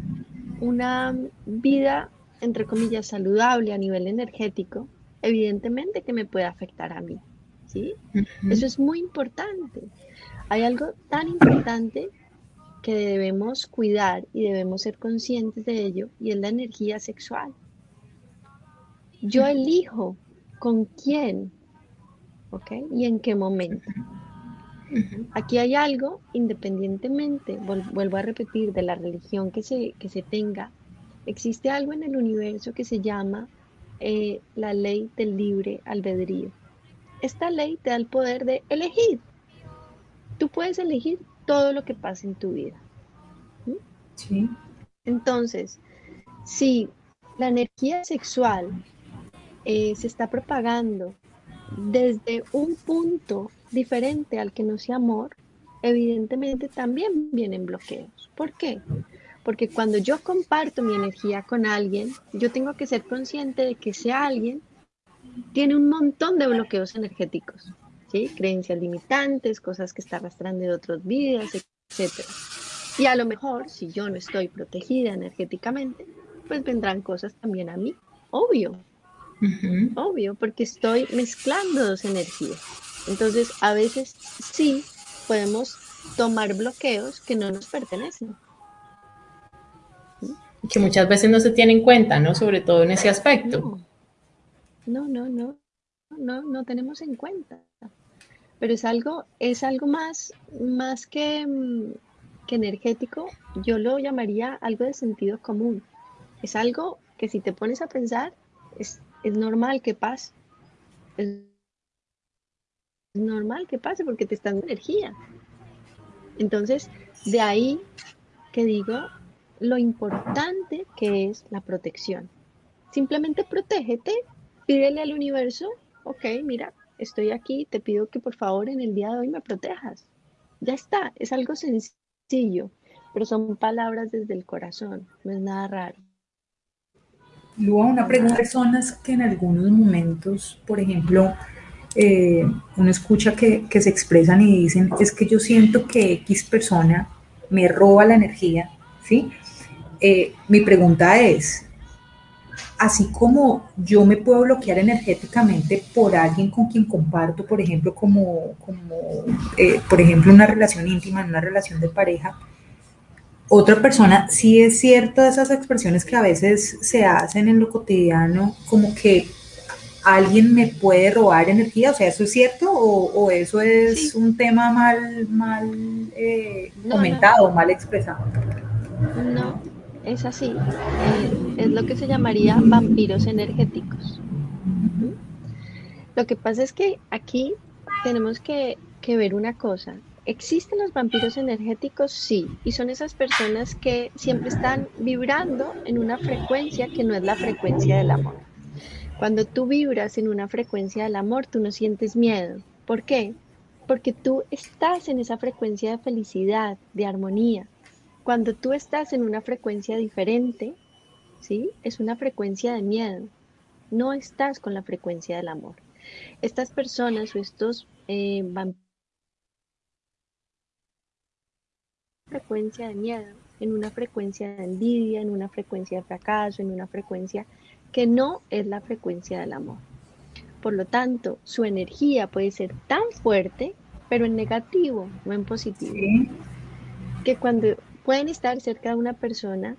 [SPEAKER 8] una vida, entre comillas, saludable a nivel energético, evidentemente que me puede afectar a mí. ¿sí? Eso es muy importante. Hay algo tan importante que debemos cuidar y debemos ser conscientes de ello y es la energía sexual. Yo elijo con quién, ¿ok? Y en qué momento. Aquí hay algo, independientemente, vuelvo a repetir, de la religión que se, que se tenga, existe algo en el universo que se llama eh, la ley del libre albedrío. Esta ley te da el poder de elegir. Tú puedes elegir todo lo que pasa en tu vida.
[SPEAKER 3] Sí.
[SPEAKER 8] Entonces, si la energía sexual eh, se está propagando desde un punto diferente al que no sea amor, evidentemente también vienen bloqueos. ¿Por qué? Porque cuando yo comparto mi energía con alguien, yo tengo que ser consciente de que ese alguien tiene un montón de bloqueos energéticos, ¿sí? Creencias limitantes, cosas que está arrastrando de otras vidas, etc. Y a lo mejor, si yo no estoy protegida energéticamente, pues vendrán cosas también a mí, obvio, Obvio, porque estoy mezclando dos energías. Entonces, a veces sí podemos tomar bloqueos que no nos pertenecen.
[SPEAKER 1] Que muchas veces no se tiene en cuenta, ¿no? Sobre todo en ese aspecto.
[SPEAKER 8] No, no, no, no, no, tenemos en cuenta. Pero es algo, es algo más, más que, mm, que energético, yo lo llamaría algo de sentido común. Es algo que si te pones a pensar, es es normal que pase. Es normal que pase porque te está dando energía. Entonces, de ahí que digo lo importante que es la protección. Simplemente protégete, pídele al universo, ok, mira, estoy aquí, te pido que por favor en el día de hoy me protejas. Ya está, es algo sencillo, pero son palabras desde el corazón, no es nada raro.
[SPEAKER 3] Lua, una pregunta. Personas que en algunos momentos, por ejemplo, eh, uno escucha que, se expresan y dicen, es que yo siento que X persona me roba la energía, ¿sí? Eh, mi pregunta es, así como yo me puedo bloquear energéticamente por alguien con quien comparto, por ejemplo, como, como eh, por ejemplo, una relación íntima, una relación de pareja, otra persona, sí es cierto esas expresiones que a veces se hacen en lo cotidiano, como que alguien me puede robar energía, o sea, ¿eso es cierto o, eso es un tema mal, mal eh, comentado, mal expresado?
[SPEAKER 8] No, es así. Eh, es lo que se llamaría vampiros energéticos. Lo que pasa es que aquí tenemos que, que ver una cosa. ¿Existen los vampiros energéticos? Sí, y son esas personas que siempre están vibrando en una frecuencia que no es la frecuencia del amor. Cuando tú vibras en una frecuencia del amor, tú no sientes miedo. ¿Por qué? Porque tú estás en esa frecuencia de felicidad, de armonía. Cuando tú estás en una frecuencia diferente, ¿sí? Es una frecuencia de miedo. No estás con la frecuencia del amor. Estas personas o estos eh, vampiros frecuencia de miedo, en una frecuencia de envidia, en una frecuencia de fracaso, en una frecuencia que no es la frecuencia del amor. Por lo tanto, su energía puede ser tan fuerte, pero en negativo, no en positivo. Que cuando pueden estar cerca de una persona,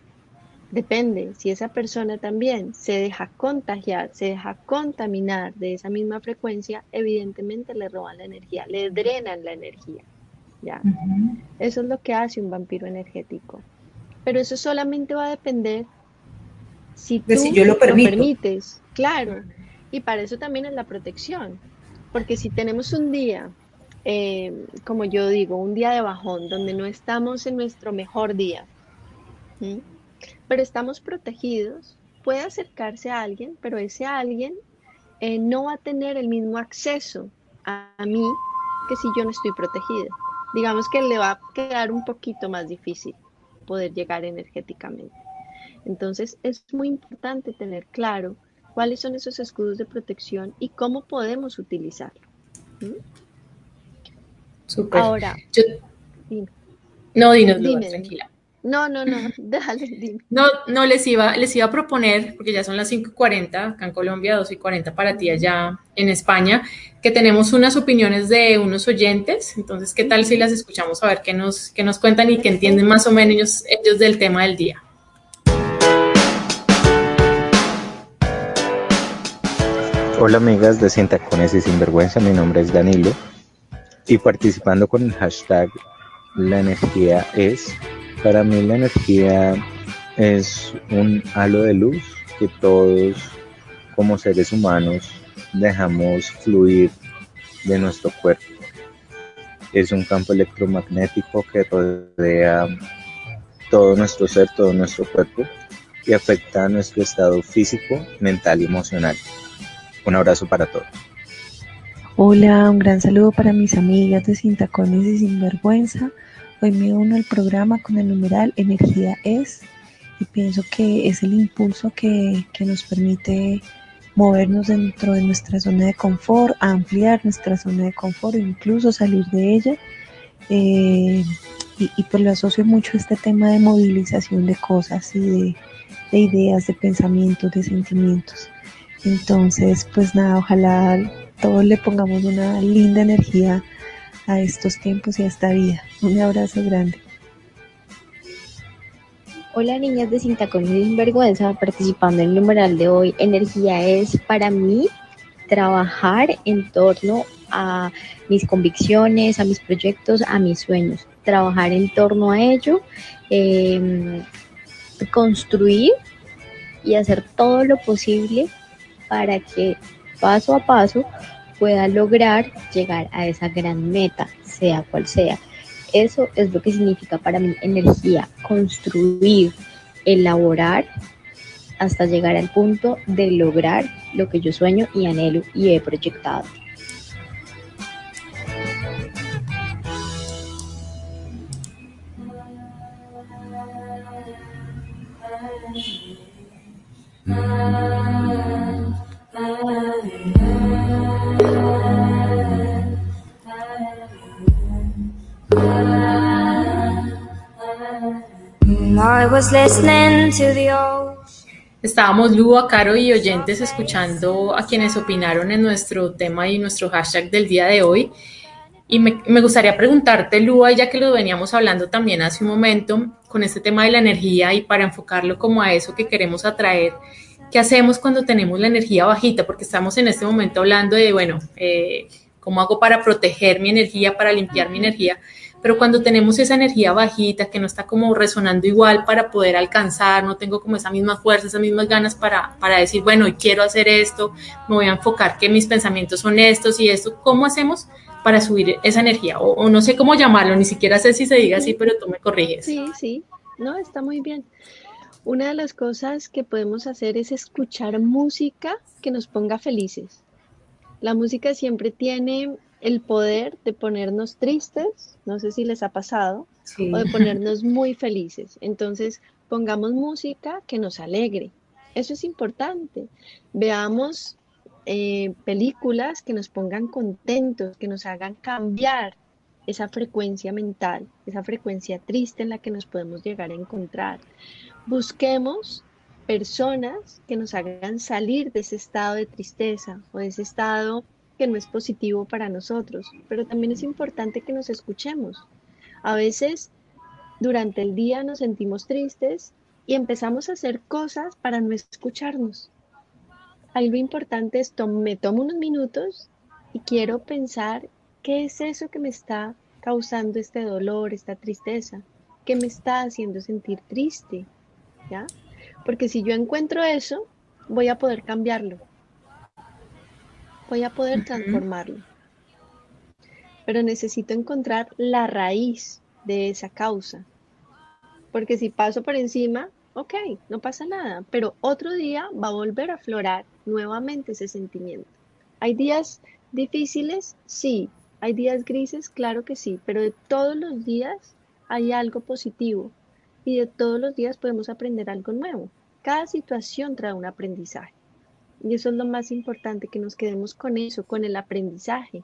[SPEAKER 8] depende, si esa persona también se deja contagiar, se deja contaminar de esa misma frecuencia, evidentemente le roban la energía, le drenan la energía. ¿ya? Eso es lo que hace un vampiro energético. Pero eso solamente va a depender si tú
[SPEAKER 3] yo lo,
[SPEAKER 8] permites, claro. Y para eso también es la protección. Porque si tenemos un día, eh, como yo digo, un día de bajón, donde no estamos en nuestro mejor día, pero estamos protegidos, puede acercarse a alguien, pero ese alguien eh, no va a tener el mismo acceso a, mí que si yo no estoy protegida. Digamos que le va a quedar un poquito más difícil poder llegar energéticamente. Entonces es muy importante tener claro cuáles son esos escudos de protección y cómo podemos utilizarlo.
[SPEAKER 1] Ahora, no, dinos, tranquila.
[SPEAKER 8] No, no, no, déjale, dime.
[SPEAKER 1] No, no, les iba, les iba a proponer, porque ya son las 5.40, acá en Colombia, 2.40 para ti allá en España, que tenemos unas opiniones de unos oyentes, entonces, ¿qué tal si las escuchamos a ver qué nos, qué nos cuentan y que entienden más o menos ellos, ellos del tema del día?
[SPEAKER 9] Hola amigas de Sin Tacones y Sinvergüenza, mi nombre es Danilo y participando con el hashtag La energía es para mí la energía es un halo de luz que todos como seres humanos dejamos fluir de nuestro cuerpo. Es un campo electromagnético que rodea todo nuestro ser, todo nuestro cuerpo y afecta a nuestro estado físico, mental y emocional. Un abrazo para todos.
[SPEAKER 10] Hola, un gran saludo para mis amigas de Sin Tacones y Sinvergüenza. Hoy me uno al programa con el numeral Energía es y pienso que es el impulso que, nos permite movernos dentro de nuestra zona de confort, ampliar nuestra zona de confort incluso salir de ella. Eh, y, y, pues lo asocio mucho a este tema de movilización de cosas y de, de ideas, de pensamientos, de sentimientos. Entonces, pues nada, ojalá todos le pongamos una linda energía a estos tiempos y a esta vida. Un abrazo grande.
[SPEAKER 11] Hola niñas de Sintacón y Sinvergüenza, participando en el numeral de hoy. Energía es para mí trabajar en torno a mis convicciones, a mis proyectos, a mis sueños. Trabajar en torno a ello, em, construir y hacer todo lo posible para que paso a paso pueda lograr llegar a esa gran meta, sea cual sea. Eso es lo que significa para mí energía, construir, elaborar hasta llegar al punto de lograr lo que yo sueño y anhelo y he proyectado.
[SPEAKER 1] Estábamos Lua, Caro y oyentes escuchando a quienes opinaron en nuestro tema y nuestro hashtag del día de hoy. Y me, me, gustaría preguntarte, Lua, ya que lo veníamos hablando también hace un momento, con este tema de la energía y para enfocarlo como a eso que queremos atraer, ¿qué hacemos cuando tenemos la energía bajita? Porque estamos en este momento hablando de, bueno, eh, ¿cómo hago para proteger mi energía, para limpiar mi energía? pero cuando tenemos esa energía bajita que no está como resonando igual para poder alcanzar, no tengo como esa misma fuerza, esas mismas ganas para, para decir, bueno, quiero hacer esto, me voy a enfocar que mis pensamientos son estos y esto, ¿cómo hacemos para subir esa energía? O, no sé cómo llamarlo, ni siquiera sé si se diga así, pero tú me corriges.
[SPEAKER 8] Sí, sí, no, está muy bien. Una de las cosas que podemos hacer es escuchar música que nos ponga felices. La música siempre tiene el poder de ponernos tristes, no sé si les ha pasado, o de ponernos muy felices. Entonces, pongamos música que nos alegre. Eso es importante. Veamos eh, películas que nos pongan contentos, que nos hagan cambiar esa frecuencia mental, esa frecuencia triste en la que nos podemos llegar a encontrar. Busquemos personas que nos hagan salir de ese estado de tristeza o de ese estado que no es positivo para nosotros, pero también es importante que nos escuchemos. A veces durante el día nos sentimos tristes y empezamos a hacer cosas para no escucharnos. Ahí lo importante es, me tomo unos minutos y quiero pensar qué es eso que me está causando este dolor, esta tristeza, qué me está haciendo sentir triste, ¿ya? Porque si yo encuentro eso, voy a poder cambiarlo voy a poder transformarlo. Pero necesito encontrar la raíz de esa causa. Porque si paso por encima, ok, no pasa nada, pero otro día va a volver a aflorar nuevamente ese sentimiento. Hay días Difíciles, sí. Hay días grises, claro que sí, pero de todos los días hay algo positivo y de todos los días podemos aprender algo nuevo. Cada situación trae un aprendizaje. Y eso es lo más importante, que nos quedemos con eso, con el aprendizaje.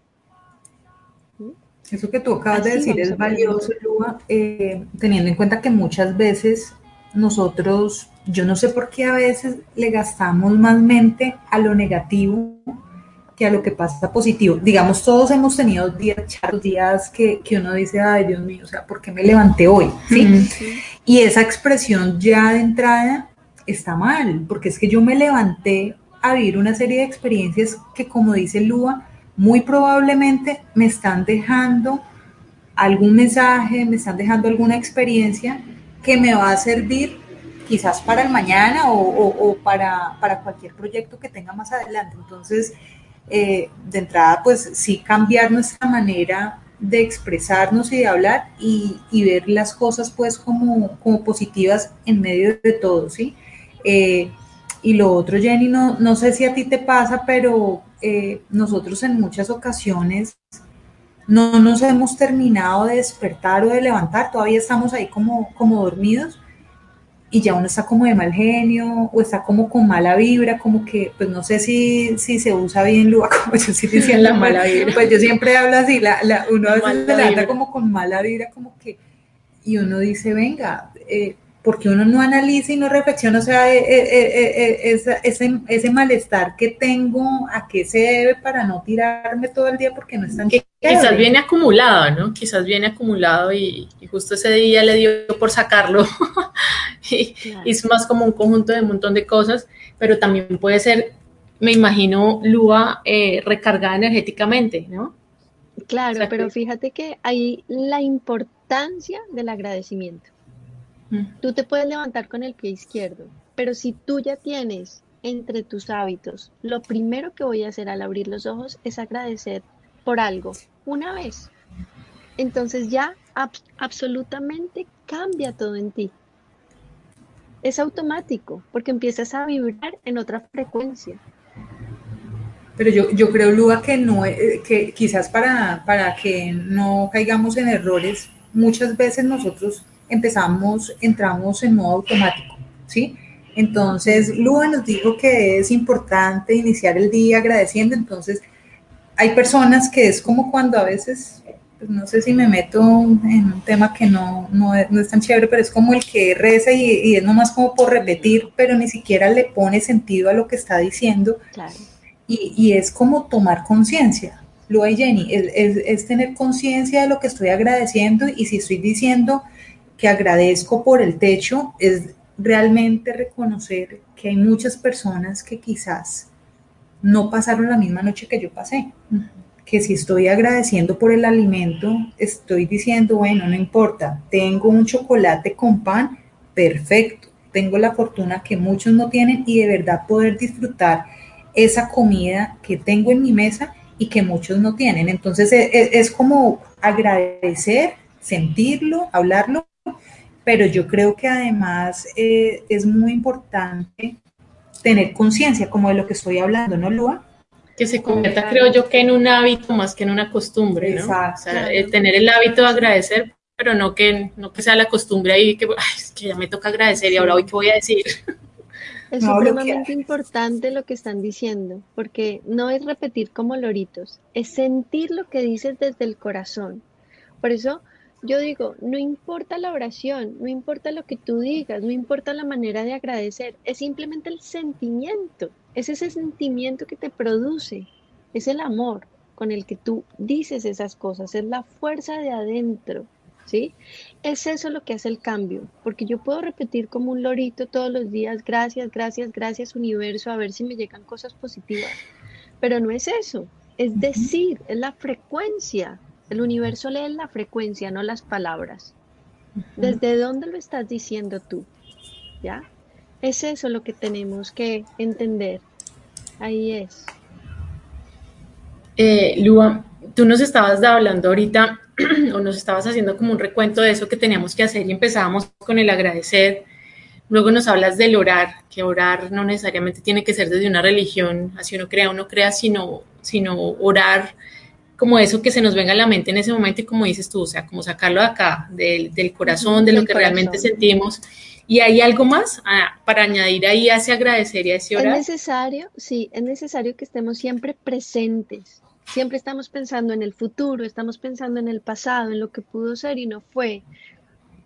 [SPEAKER 3] ¿Mm? Eso que tú acabas de decir es valioso, Lua, eh, teniendo en cuenta que muchas veces nosotros, yo no sé por qué a veces le gastamos más mente a lo negativo que a lo que pasa positivo. Digamos, todos hemos tenido días, días que, que, uno dice, ay Dios mío, o sea, ¿por qué me levanté hoy? ¿Sí? Y esa expresión ya de entrada está mal, porque es que yo me levanté a vivir una serie de experiencias que, como dice Lua, muy probablemente me están dejando algún mensaje, me están dejando alguna experiencia que me va a servir quizás para el mañana o, para, cualquier proyecto que tenga más adelante. Entonces, eh, de entrada, pues sí cambiar nuestra manera de expresarnos y de hablar y, ver las cosas pues como, como, positivas en medio de todo, ¿sí? Eh, y lo otro, Jenny, no, no sé si a ti te pasa, pero eh, nosotros en muchas ocasiones no nos hemos terminado de despertar o de levantar, todavía estamos ahí como, como dormidos y ya uno está como de mal genio o está como con mala vibra, como que, pues no sé si, si se usa bien Lua, como yo sí decía la mala vibra, pues yo siempre hablo así, la, la, uno a veces se levanta como con mala vibra, como que, y uno dice, venga, eh, porque uno no analiza y no reflexiona, o sea, eh, eh, ese, ese, malestar que tengo, a qué se debe para no tirarme todo el día porque no están...
[SPEAKER 1] Quizás viene acumulado, ¿no? Quizás viene acumulado y, justo ese día le dio por sacarlo y, es más como un conjunto de un montón de cosas, pero también puede ser, me imagino, Lua eh, recargada energéticamente, ¿no?
[SPEAKER 8] Claro, pero fíjate que hay la importancia del agradecimiento. Tú te puedes levantar con el pie izquierdo, pero si tú ya tienes entre tus hábitos, lo primero que voy a hacer al abrir los ojos es agradecer por algo, una vez. Entonces ya absolutamente cambia todo en ti. Es automático porque empiezas a vibrar en otra frecuencia.
[SPEAKER 3] Pero yo, yo creo, Lua, que no, eh, que quizás para, para que no caigamos en errores, muchas veces nosotros empezamos, entramos en modo automático, ¿sí? Entonces, Lua nos dijo que es importante iniciar el día agradeciendo, entonces hay personas que es como cuando a veces, pues no sé si me meto en un tema que no, no, es, tan chévere, pero es como el que reza y, y, es nomás como por repetir, pero ni siquiera le pone sentido a lo que está diciendo.
[SPEAKER 8] Claro.
[SPEAKER 3] Y, y es como tomar conciencia. Lua y Jenny, es, es, es tener conciencia de lo que estoy agradeciendo y si estoy diciendo que agradezco por el techo, es realmente reconocer que hay muchas personas que quizás no pasaron la misma noche que yo pasé. Que si estoy agradeciendo por el alimento, estoy diciendo, bueno, no importa, tengo un chocolate con pan, perfecto. Tengo la fortuna que muchos no tienen y de verdad poder disfrutar esa comida que tengo en mi mesa y que muchos no tienen. Entonces e, e, es, como agradecer, sentirlo, hablarlo, pero yo creo que además eh, es muy importante tener conciencia como de lo que estoy hablando, ¿no, Lua?
[SPEAKER 1] Que se convierta, creo yo, que en un hábito más que en una costumbre, ¿no? Exacto. O sea, eh, tener el hábito de agradecer, pero no que, no que sea la costumbre ahí que, es que ya me toca agradecer y ahora hoy qué voy a decir.
[SPEAKER 8] Es supremamente importante lo que están diciendo, porque no es repetir como loritos, es sentir lo que dices desde el corazón. Por eso yo digo, no importa la oración, no importa lo que tú digas, no importa la manera de agradecer, es simplemente el sentimiento, es ese sentimiento que te produce, es el amor con el que tú dices esas cosas, es la fuerza de adentro, ¿sí? Es eso lo que hace el cambio, porque yo puedo repetir como un lorito todos los días, gracias, gracias, gracias universo, a ver si me llegan cosas positivas, pero no es eso, es decir, es la frecuencia, el universo lee la frecuencia, no las palabras. ¿Desde dónde lo estás diciendo tú? ¿Ya? Es eso lo que tenemos que entender. Ahí es.
[SPEAKER 1] Eh, Lua, tú nos estabas hablando ahorita o nos estabas haciendo como un recuento de eso que teníamos que hacer y empezábamos con el agradecer, Luego nos hablas del orar, que orar no necesariamente tiene que ser desde una religión, así uno crea o no crea, sino, sino orar como eso que se nos venga a la mente en ese momento y como dices tú, o sea, como sacarlo de acá, del, corazón, de lo que realmente sentimos. ¿Y hay algo más ah, para añadir ahí a ese agradecer y a ese orar?
[SPEAKER 8] Es necesario, sí, es necesario que estemos siempre presentes. Siempre estamos pensando en el futuro, estamos pensando en el pasado, en lo que pudo ser y no fue.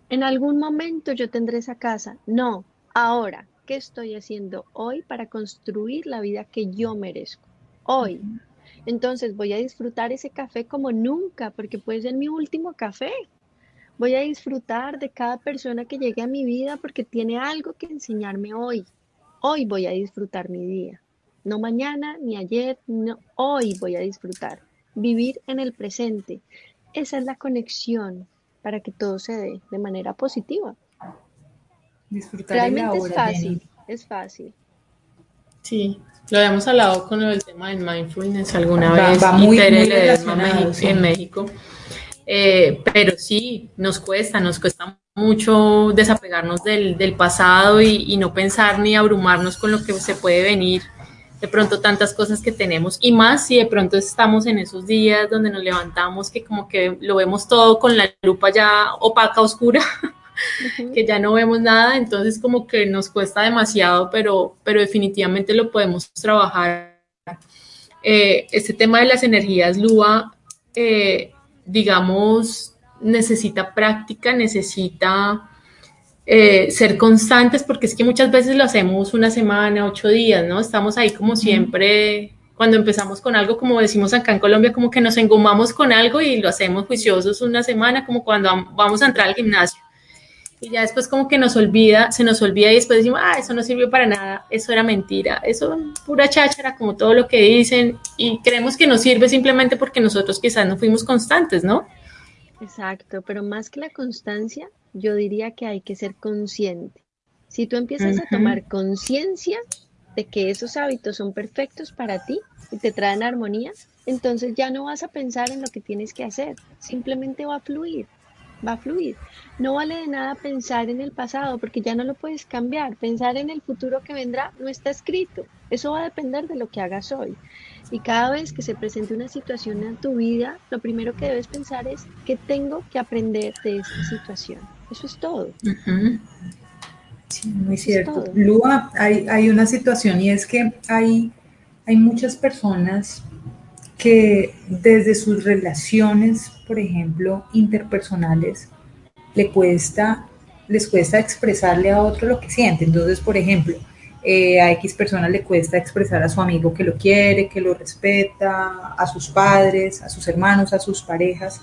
[SPEAKER 8] En algún momento yo tendré esa casa. No, ahora, ¿qué estoy haciendo hoy para construir la vida que yo merezco? Hoy. Entonces voy a disfrutar ese café como nunca, porque puede ser mi último café. Voy a disfrutar de cada persona que llegue a mi vida porque tiene algo que enseñarme hoy. Hoy voy a disfrutar mi día. No mañana, ni ayer, no. Hoy voy a disfrutar. Vivir en el presente. Esa es la conexión para que todo se dé de manera positiva.
[SPEAKER 3] Disfrutar
[SPEAKER 8] Realmente es fácil, es fácil.
[SPEAKER 1] Sí, lo habíamos hablado con el tema del mindfulness alguna vez va muy, en México. Eh, pero sí, nos cuesta, nos cuesta mucho desapegarnos del, del pasado y, y, no pensar ni abrumarnos con lo que se puede venir. De pronto tantas cosas que tenemos y más si de pronto estamos en esos días donde nos levantamos que como que lo vemos todo con la lupa ya opaca, oscura que ya no vemos nada, entonces como que nos cuesta demasiado, pero, pero definitivamente lo podemos trabajar. Eh, este tema de las energías Lua, eh, digamos, necesita práctica, necesita eh, ser constantes, porque es que muchas veces lo hacemos una semana, ocho días, ¿no? Estamos ahí como siempre cuando empezamos con algo, como decimos acá en Colombia, como que nos engomamos con algo y lo hacemos juiciosos una semana, como cuando vamos a entrar al gimnasio y ya después como que nos olvida, se nos olvida y después decimos, ah, eso no sirvió para nada, eso era mentira, eso pura cháchara, como todo lo que dicen, y creemos que nos sirve simplemente porque nosotros quizás no fuimos constantes, ¿no?
[SPEAKER 8] Exacto, pero más que la constancia, yo diría que hay que ser consciente. Si tú empiezas a tomar conciencia de que esos hábitos son perfectos para ti y te traen armonía, entonces ya no vas a pensar en lo que tienes que hacer, simplemente va a fluir va a fluir. No vale de nada pensar en el pasado porque ya no lo puedes cambiar. Pensar en el futuro que vendrá no está escrito. Eso va a depender de lo que hagas hoy. Y cada vez que se presente una situación en tu vida, lo primero que debes pensar es qué tengo que aprender de esta situación. Eso es todo.
[SPEAKER 3] Sí, muy cierto. Lua, hay, hay, una situación y es que hay, hay muchas personas que desde sus relaciones, por ejemplo, interpersonales, le cuesta, les cuesta expresarle a otro lo que siente. Entonces, por ejemplo, eh, a X personas le cuesta expresar a su amigo que lo quiere, que lo respeta, a sus padres, a sus hermanos, a sus parejas.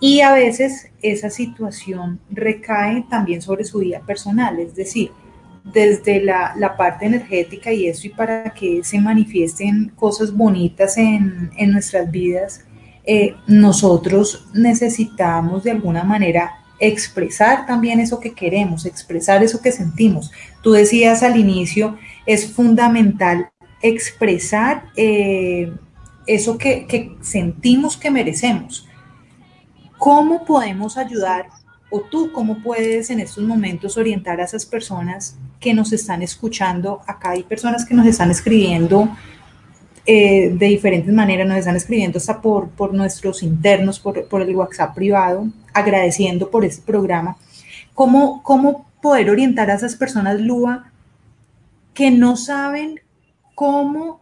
[SPEAKER 3] Y a veces esa situación recae también sobre su vida personal, es decir, desde la, parte energética y eso y para que se manifiesten cosas bonitas en, nuestras vidas, eh, nosotros necesitamos de alguna manera expresar también eso que queremos, expresar eso que sentimos. Tú decías al inicio, es fundamental expresar eh, eso que, que sentimos que merecemos. ¿Cómo podemos ayudar tú cómo puedes en estos momentos orientar a esas personas que nos están escuchando. Acá hay personas que nos están escribiendo eh, de diferentes maneras, nos están escribiendo hasta por, por nuestros internos, por, por, el WhatsApp privado, agradeciendo por este programa. ¿Cómo, ¿Cómo poder orientar a esas personas, Lua, que no saben cómo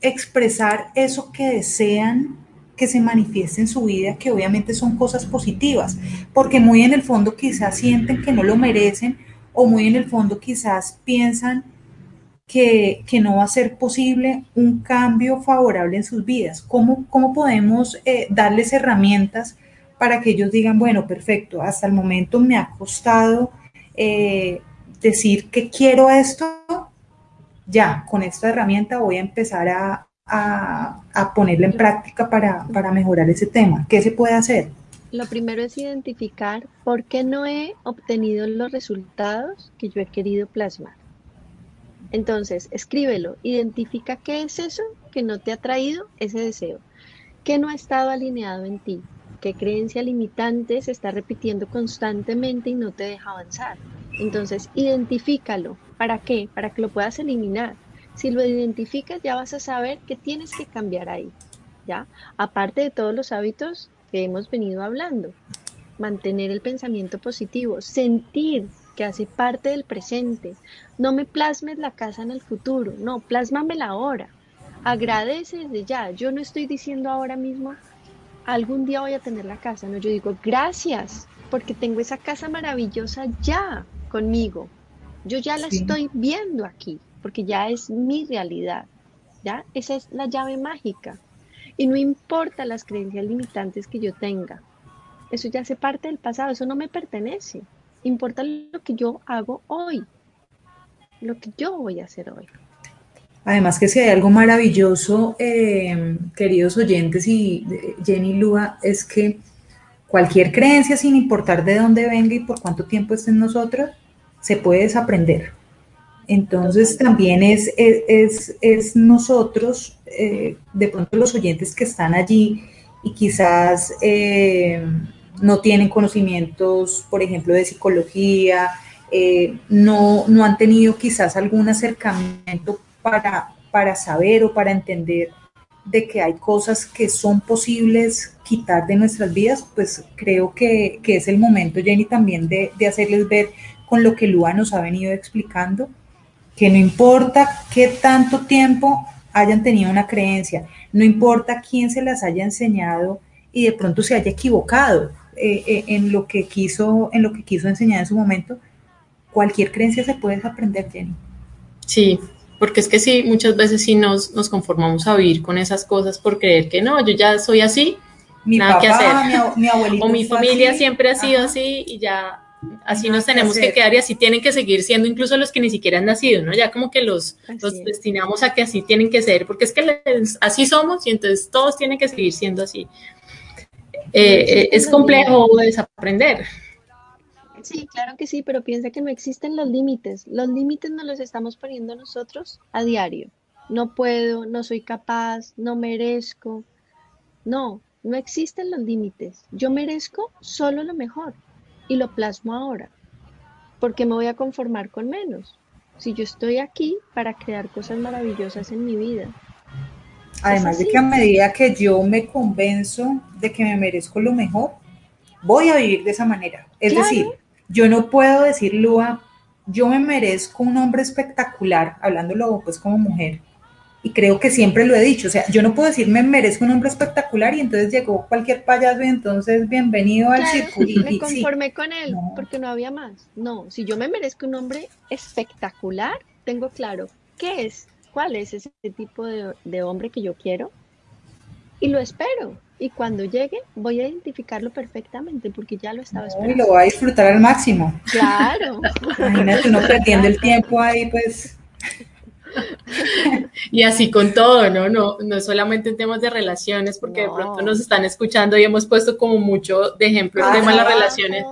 [SPEAKER 3] expresar eso que desean que se manifieste en su vida, que obviamente son cosas positivas, porque muy en el fondo quizás sienten que no lo merecen o muy en el fondo quizás piensan que, no va a ser posible un cambio favorable en sus vidas. ¿Cómo, cómo podemos eh, darles herramientas para que ellos digan, bueno, perfecto, hasta el momento me ha costado eh, decir que quiero esto, ya, con esta herramienta voy a empezar a, a, ponerla en práctica para mejorar ese tema? ¿Qué se puede hacer?
[SPEAKER 8] Lo primero es identificar por qué no he obtenido los resultados que yo he querido plasmar. Entonces, escríbelo, identifica qué es eso que no te ha traído ese deseo, qué no ha estado alineado en ti, qué creencia limitante se está repitiendo constantemente y no te deja avanzar. Entonces, identifícalo. ¿Para qué? Para que lo puedas eliminar. Si lo identificas, ya vas a saber que tienes que cambiar ahí. ¿Ya? Aparte de todos los hábitos que hemos venido hablando. Mantener el pensamiento positivo, sentir que hace parte del presente. No me plasmes la casa en el futuro, no, plásmamela ahora. Agradece desde ya. Yo no estoy diciendo ahora mismo, algún día voy a tener la casa, no, yo digo, gracias, porque tengo esa casa maravillosa ya conmigo. Yo ya la estoy viendo aquí, porque ya es mi realidad. ¿Ya? Esa es la llave mágica. Y no importa las creencias limitantes que yo tenga. Eso ya hace parte del pasado, eso no me pertenece. Importa lo que yo hago hoy, lo que yo voy a hacer hoy.
[SPEAKER 3] Además que si hay algo maravilloso, eh, queridos oyentes y eh, Jenny Lua, es que cualquier creencia, sin importar de dónde venga y por cuánto tiempo esté en nosotros, se puede desaprender. Entonces también es, es, es nosotros, eh, de pronto los oyentes que están allí y quizás no tienen conocimientos, por ejemplo, de psicología, eh, no, no han tenido quizás algún acercamiento para, para saber o para entender de que hay cosas que son posibles quitar de nuestras vidas, pues creo que, es el momento, Jenny, también de, de, hacerles ver con lo que Lua nos ha venido explicando, que no importa qué tanto tiempo hayan tenido una creencia, no importa quién se las haya enseñado y de pronto se haya equivocado, eh, eh, en, lo que quiso, en lo que quiso enseñar en su momento, cualquier creencia se puede desaprender, Jenny.
[SPEAKER 1] Sí, porque es que sí, muchas veces sí nos, nos conformamos a vivir con esas cosas por creer que no, yo ya soy así, mi nada que hacer. Mi, o mi familia siempre ha sido así y ya así nos tenemos que, quedar y así tienen que seguir siendo incluso los que ni siquiera han nacido, ¿no? Ya como que los, los destinamos a que así tienen que ser, porque es que así somos y entonces todos tienen que seguir siendo así. Eh, eh, es complejo desaprender.
[SPEAKER 8] Sí, claro que sí, pero piensa que no existen los límites. Los límites nos los estamos poniendo nosotros a diario. No puedo, no soy capaz, no merezco. No, no existen los límites. Yo merezco solo lo mejor y lo plasmo ahora. Porque me voy a conformar con menos. Si yo estoy aquí para crear cosas maravillosas en mi vida,
[SPEAKER 3] Además de que a medida que yo me convenzo de que me merezco lo mejor, voy a vivir de esa manera. Es decir, yo no puedo decir, Lua, yo me merezco un hombre espectacular, hablándolo pues como mujer, y creo que siempre lo he dicho, o sea, yo no puedo decir me merezco un hombre espectacular y entonces llegó cualquier payaso y entonces bienvenido al circuito.
[SPEAKER 8] Me conformé con él porque no había más. No, si yo me merezco un hombre espectacular, tengo claro qué es cuál es ese tipo de, hombre que yo quiero y lo espero. Y cuando llegue voy a identificarlo perfectamente porque ya lo estaba esperando.
[SPEAKER 3] Y lo voy a disfrutar al máximo.
[SPEAKER 8] Claro.
[SPEAKER 3] Imagínate uno perdiendo el tiempo ahí, pues.
[SPEAKER 1] Y así con todo, ¿no? No, no solamente en temas de relaciones, porque de pronto nos están escuchando y hemos puesto como mucho de ejemplo el tema de las relaciones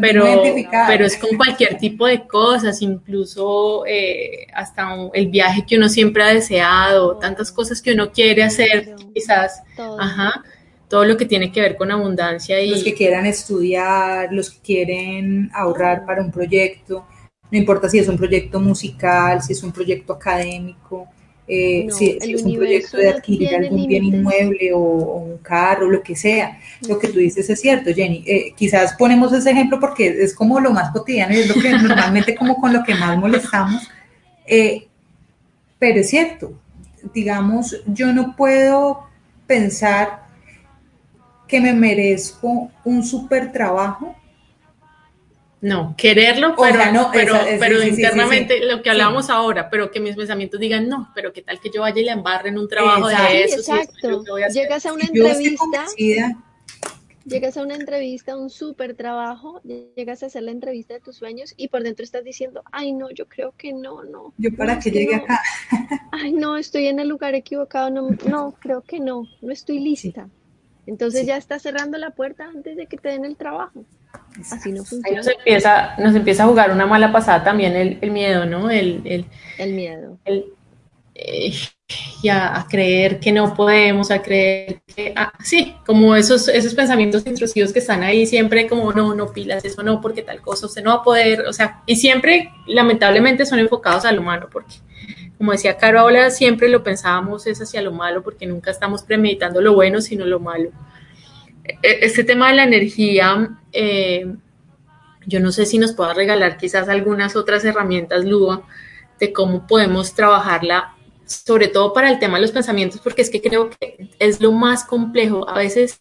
[SPEAKER 1] pero, pero es con cualquier tipo de cosas, incluso eh, hasta el viaje que uno siempre ha deseado, tantas cosas que uno quiere hacer, quizás, todo. ajá, todo lo que tiene que ver con abundancia. Y...
[SPEAKER 3] Los que quieran estudiar, los que quieren ahorrar para un proyecto, no importa si es un proyecto musical, si es un proyecto académico, eh, si, es un proyecto de adquirir algún bien inmueble o, un carro, lo que sea. Lo que tú dices es cierto, Jenny. Eh, quizás ponemos ese ejemplo porque es como lo más cotidiano y es lo que normalmente como con lo que más molestamos. Eh, pero es cierto, digamos, yo no puedo pensar que me merezco un super trabajo
[SPEAKER 1] no, quererlo, pero, no, pero, pero internamente lo que hablábamos ahora, pero que mis pensamientos digan no, pero qué tal que yo vaya y le embarre en un trabajo de eso.
[SPEAKER 8] Exacto. llegas a una entrevista, llegas a una entrevista, un súper trabajo, llegas a hacer la entrevista de tus sueños y por dentro estás diciendo, ay no, yo creo que no, no.
[SPEAKER 3] Yo para que llegue acá.
[SPEAKER 8] Ay no, estoy en el lugar equivocado, no, no, creo que no, no estoy lista. Entonces ya estás cerrando la puerta antes de que te den el trabajo. Así no funciona.
[SPEAKER 1] nos empieza, nos empieza a jugar una mala pasada también el, miedo, ¿no? El,
[SPEAKER 8] el, miedo.
[SPEAKER 1] El, eh, y a, creer que no podemos, a creer que, ah, sí, como esos, esos pensamientos intrusivos que están ahí siempre como, no, no pilas, eso no, porque tal cosa, usted no va a poder, o sea, y siempre lamentablemente son enfocados a lo humano, porque como decía Caro ahora, siempre lo pensábamos es hacia lo malo, porque nunca estamos premeditando lo bueno, sino lo malo. E, este tema de la energía, eh, yo no sé si nos pueda regalar quizás algunas otras herramientas, Lua, de cómo podemos trabajarla sobre todo para el tema de los pensamientos, porque es que creo que es lo más complejo. A veces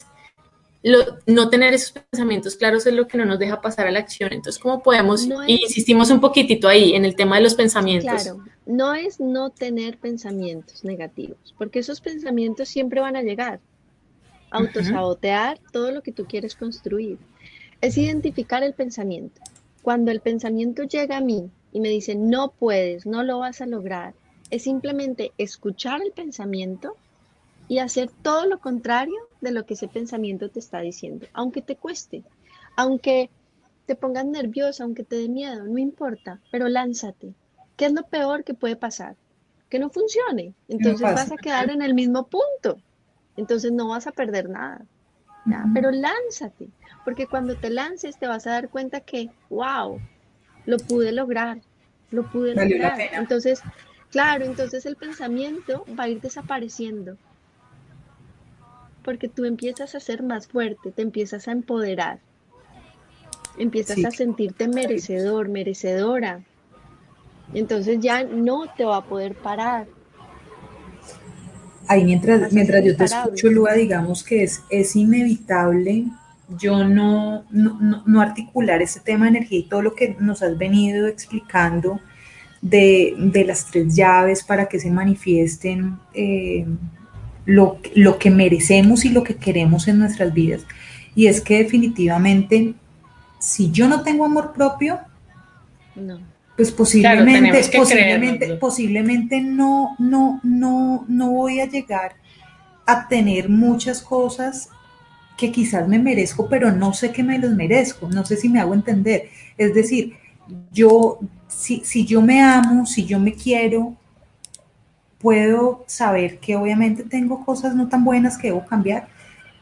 [SPEAKER 1] no tener esos pensamientos claros es lo que no nos deja pasar a la acción. Entonces, ¿cómo podemos? insistimos un poquitito ahí en el tema de los pensamientos.
[SPEAKER 8] Claro, no es no tener pensamientos negativos, porque esos pensamientos siempre van a llegar. Autosabotear todo lo que tú quieres construir. Es identificar el pensamiento. Cuando el pensamiento llega a mí y me dice, no puedes, no lo vas a lograr, es simplemente escuchar el pensamiento y hacer todo lo contrario de lo que ese pensamiento te está diciendo, aunque te cueste, aunque te pongas nerviosa, aunque te dé miedo, no importa, pero lánzate. ¿Qué es lo peor que puede pasar? Que no funcione. Entonces vas a quedar en el mismo punto. Entonces no vas a perder nada. Pero lánzate, porque cuando te lances te vas a dar cuenta que, wow, lo pude lograr, lo pude lograr. Entonces Claro, entonces el pensamiento va a ir desapareciendo. Porque tú empiezas a ser más fuerte, te empiezas a empoderar. Empiezas a sentirte merecedor, merecedora. Entonces ya no te va a poder parar.
[SPEAKER 3] Ahí mientras, mientras yo te escucho, Lua, digamos que es, es inevitable yo no, no, no, articular ese tema de energía y todo lo que nos has venido explicando de, las tres llaves para que se manifiesten eh, lo, que merecemos y lo que queremos en nuestras vidas. Y es que definitivamente, si yo no tengo amor propio, pues posiblemente, posiblemente, posiblemente no, no, no, no voy a llegar a tener muchas cosas que quizás me merezco, pero no sé que me los merezco, no sé si me hago entender. Es decir, yo, si, yo me amo, si yo me quiero, puedo saber que obviamente tengo cosas no tan buenas que debo cambiar,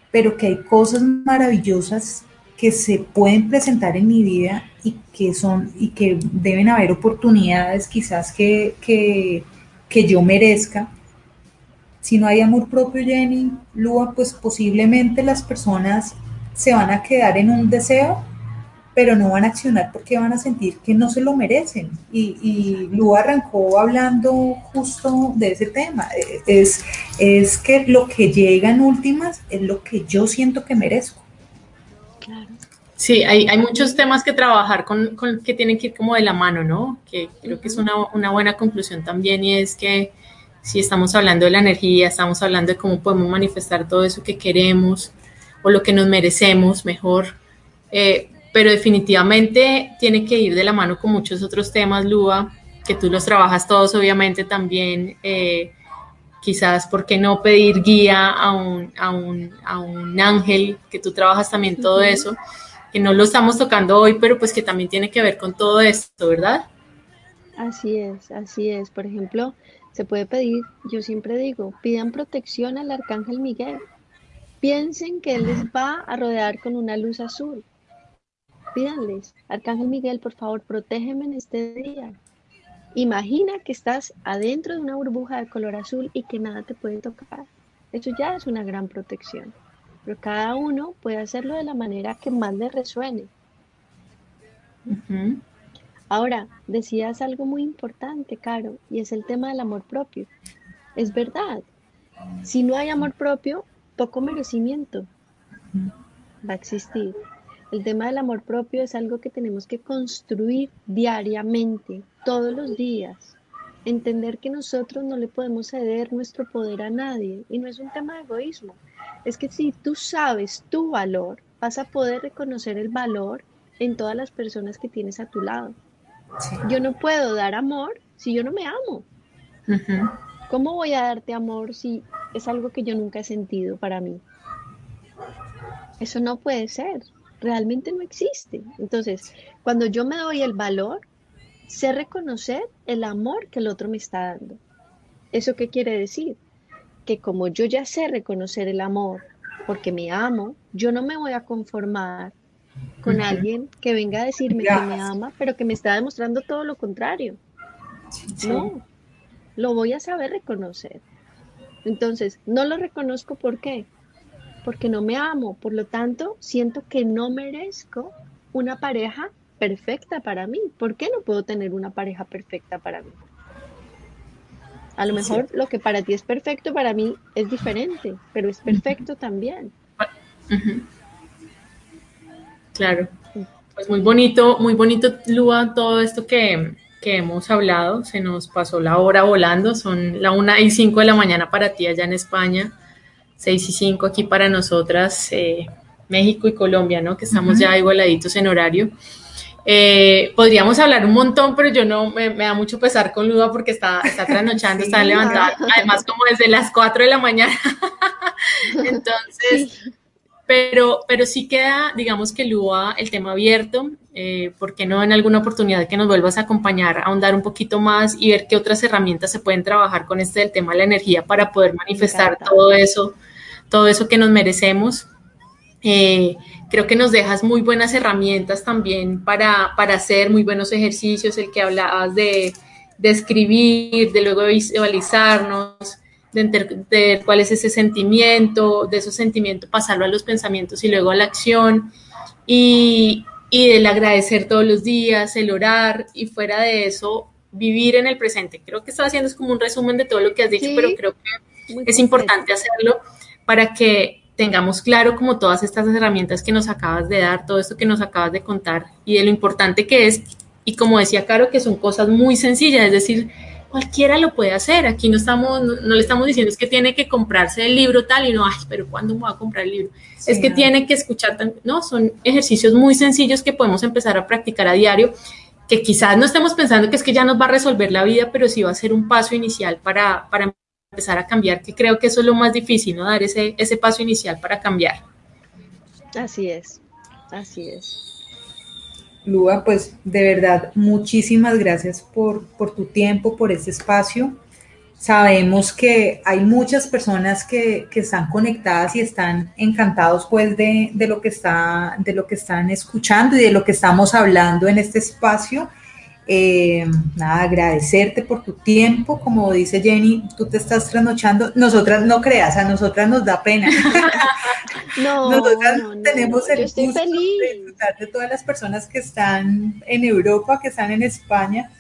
[SPEAKER 3] pero que hay cosas maravillosas que se pueden presentar en mi vida y que son y que deben haber oportunidades quizás que, que, que yo merezca. Si no hay amor propio, Jenny, Lua, pues posiblemente las personas se van a quedar en un deseo pero no van a accionar porque van a sentir que no se lo merecen. Y, y Lu arrancó hablando justo de ese tema. Es, es que lo que llega en últimas es lo que yo siento que merezco.
[SPEAKER 1] Claro. Sí, hay, hay muchos temas que trabajar con, con, que tienen que ir como de la mano, ¿no? Que creo que es una, una buena conclusión también y es que si estamos hablando de la energía, estamos hablando de cómo podemos manifestar todo eso que queremos o lo que nos merecemos mejor. Eh, pero definitivamente tiene que ir de la mano con muchos otros temas, Lua, que tú los trabajas todos, obviamente también. Eh, quizás, ¿por qué no pedir guía a un, a un, a un ángel? Que tú trabajas también todo eso, que no lo estamos tocando hoy, pero pues que también tiene que ver con todo esto, ¿verdad?
[SPEAKER 8] Así es, así es. Por ejemplo, se puede pedir, yo siempre digo, pidan protección al arcángel Miguel. Piensen que él les va a rodear con una luz azul pídanles, Arcángel Miguel, por favor, protégeme en este día. Imagina que estás adentro de una burbuja de color azul y que nada te puede tocar. Eso ya es una gran protección. Pero cada uno puede hacerlo de la manera que más le resuene. Ahora, decías algo muy importante, Caro, y es el tema del amor propio. Es verdad. Si no hay amor propio, poco merecimiento va a existir. El tema del amor propio es algo que tenemos que construir diariamente, todos los días. Entender que nosotros no le podemos ceder nuestro poder a nadie y no es un tema de egoísmo. Es que si tú sabes tu valor, vas a poder reconocer el valor en todas las personas que tienes a tu lado. Yo no puedo dar amor si yo no me amo. ¿Cómo voy a darte amor si es algo que yo nunca he sentido para mí? Eso no puede ser realmente no existe. Entonces, cuando yo me doy el valor, sé reconocer el amor que el otro me está dando. ¿Eso qué quiere decir? Que como yo ya sé reconocer el amor, porque me amo, yo no me voy a conformar con alguien que venga a decirme que me ama, pero que me está demostrando todo lo contrario. No, lo voy a saber reconocer. Entonces, no lo reconozco ¿por qué? Porque no me amo, por lo tanto, siento que no merezco una pareja perfecta para mí. ¿Por qué no puedo tener una pareja perfecta para mí? A lo mejor lo que para ti es perfecto, para mí es diferente, pero es perfecto también.
[SPEAKER 1] Claro. Pues muy bonito, muy bonito, Lua, todo esto que, hemos hablado. Se nos pasó la hora volando. Son la una y cinco de la mañana para ti allá en España, seis y cinco aquí para nosotras, eh, México y Colombia, ¿no? Que estamos ya igualaditos en horario. Eh, podríamos hablar un montón, pero yo no me, da mucho pesar con Luda porque está, está trasnochando, está levantada, además como desde las 4 de la mañana. Entonces, pero, pero sí queda, digamos que Lua, el tema abierto. Eh, ¿Por qué no en alguna oportunidad que nos vuelvas a acompañar, a ahondar un poquito más y ver qué otras herramientas se pueden trabajar con este del tema de la energía para poder manifestar todo eso, todo eso que nos merecemos? Eh, creo que nos dejas muy buenas herramientas también para, para hacer muy buenos ejercicios, el que hablabas de, de escribir, de luego visualizarnos, de entender cuál es ese sentimiento, de esos sentimientos pasarlo a los pensamientos y luego a la acción, y, y del agradecer todos los días, el orar, y fuera de eso, vivir en el presente. Creo que estaba haciendo es como un resumen de todo lo que has dicho, pero creo que es importante hacerlo para que tengamos claro como todas estas herramientas que nos acabas de dar, todo esto que nos acabas de contar y de lo importante que es, y como decía Caro, que son cosas muy sencillas, es decir, cualquiera lo puede hacer, aquí no estamos, no, le estamos diciendo es que tiene que comprarse el libro tal y no, ay, pero ¿cuándo me voy a comprar el libro? es que tiene que escuchar, no, son ejercicios muy sencillos que podemos empezar a practicar a diario, que quizás no estemos pensando que es que ya nos va a resolver la vida, pero sí va a ser un paso inicial para, para empezar a cambiar, que creo que eso es lo más difícil, ¿no? Dar ese, ese paso inicial para cambiar.
[SPEAKER 8] Así es, así es.
[SPEAKER 3] Lua, pues de verdad, muchísimas gracias por, por tu tiempo, por este espacio. Sabemos que hay muchas personas que, que están conectadas y están encantados pues de, de, lo que está, de lo que están escuchando y de lo que estamos hablando en este espacio. Eh, nada, agradecerte por tu tiempo, como dice Jenny, tú te estás trasnochando, nosotras no creas, a nosotras nos da pena.
[SPEAKER 8] no,
[SPEAKER 3] nosotras tenemos el gusto de disfrutar de todas las personas que están en Europa, que están en España,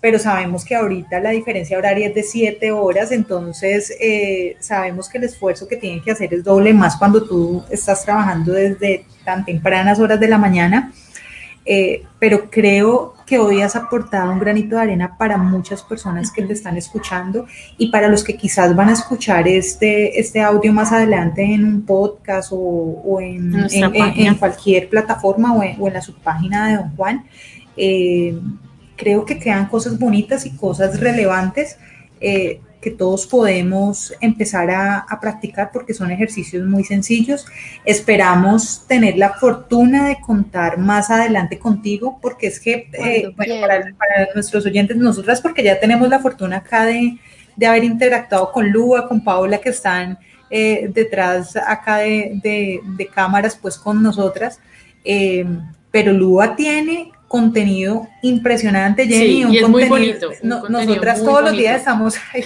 [SPEAKER 3] pero sabemos que ahorita la diferencia horaria es de siete horas, entonces eh, sabemos que el esfuerzo que tienen que hacer es doble más cuando tú estás trabajando desde tan tempranas horas de la mañana. Eh, pero creo que hoy has aportado un granito de arena para muchas personas que te están escuchando y para los que quizás van a escuchar este, este audio más adelante en un podcast o, en, cualquier plataforma o en, la subpágina de Don Juan. Eh, creo que quedan cosas bonitas y cosas relevantes. Eh, que todos podemos empezar a, practicar porque son ejercicios muy sencillos. Esperamos tener la fortuna de contar más adelante contigo porque es que, eh, bueno, para, nuestros oyentes, nosotras porque ya tenemos la fortuna acá de, haber interactuado con Lua, con Paola que están eh, detrás acá de, cámaras pues con nosotras. Eh, pero Lua tiene contenido impresionante, Jenny.
[SPEAKER 1] y es muy bonito.
[SPEAKER 3] nosotras todos los días estamos ahí,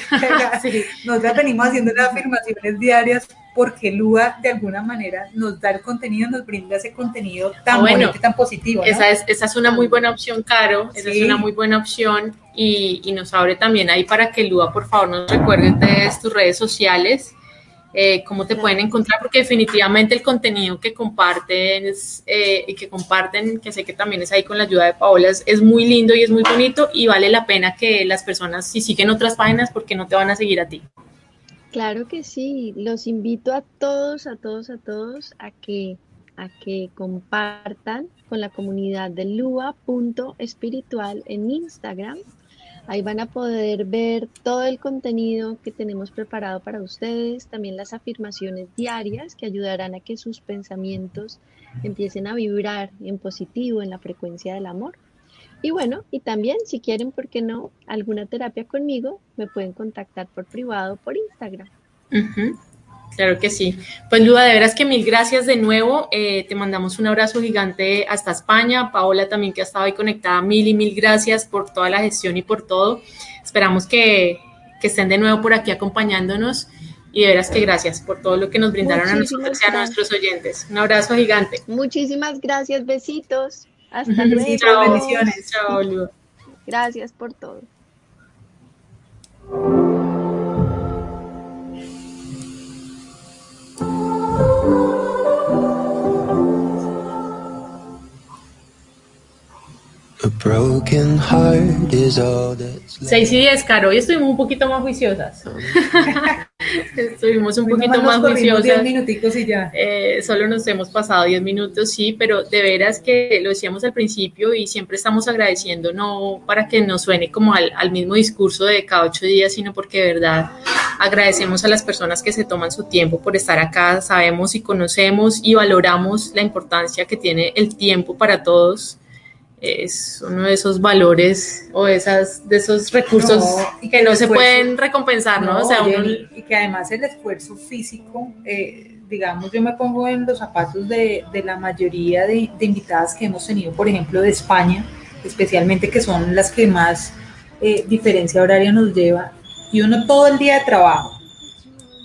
[SPEAKER 3] nosotras venimos haciendo las afirmaciones diarias porque Lua de alguna manera nos da el contenido, nos brinda ese contenido tan bueno, bonito y tan positivo.
[SPEAKER 1] Esa, es, esa es una muy buena opción, Caro, esa es una muy buena opción y, y, nos abre también ahí para que Lua, por favor, nos recuerde de tus redes sociales eh, cómo te pueden encontrar, porque definitivamente el contenido que comparten eh, y que comparten, que sé que también es ahí con la ayuda de Paola, es, muy lindo y es muy bonito y vale la pena que las personas, si siguen otras páginas, porque no te van a seguir a ti.
[SPEAKER 8] Claro que sí, los invito a todos, a todos, a todos a que, a que compartan con la comunidad de lua.espiritual en Instagram Ahí van a poder ver todo el contenido que tenemos preparado para ustedes, también las afirmaciones diarias que ayudarán a que sus pensamientos empiecen a vibrar en positivo, en la frecuencia del amor. Y bueno, y también si quieren, ¿por qué no? Alguna terapia conmigo, me pueden contactar por privado, por Instagram.
[SPEAKER 1] Claro que sí. Pues Luda, de veras que mil gracias de nuevo. Eh, te mandamos un abrazo gigante hasta España. Paola también que ha estado ahí conectada, mil y mil gracias por toda la gestión y por todo. Esperamos que, que estén de nuevo por aquí acompañándonos. Y de veras que gracias por todo lo que nos brindaron a nosotros y a nuestros oyentes. Un abrazo gigante.
[SPEAKER 8] Muchísimas gracias, besitos. Hasta luego. Chao, bendiciones. Chao, Luda. Gracias por todo.
[SPEAKER 1] Seis y diez, Caro, hoy estuvimos un poquito más juiciosas. estuvimos un poquito más juiciosas.
[SPEAKER 3] Diez minuticos y ya.
[SPEAKER 1] Eh, solo nos hemos pasado diez minutos, sí, pero de veras que lo decíamos al principio y siempre estamos agradeciendo, no para que nos suene como al, al mismo discurso de cada ocho días, sino porque de verdad agradecemos a las personas que se toman su tiempo por estar acá. Sabemos y conocemos y valoramos la importancia que tiene el tiempo para todos es uno de esos valores o esas, de esos recursos que, no se pueden recompensar, ¿no?
[SPEAKER 3] o sea, y que además el esfuerzo físico, eh, digamos, yo me pongo en los zapatos de, de la mayoría de, de, invitadas que hemos tenido, por ejemplo, de España, especialmente que son las que más eh, diferencia horaria nos lleva, y uno todo el día de trabajo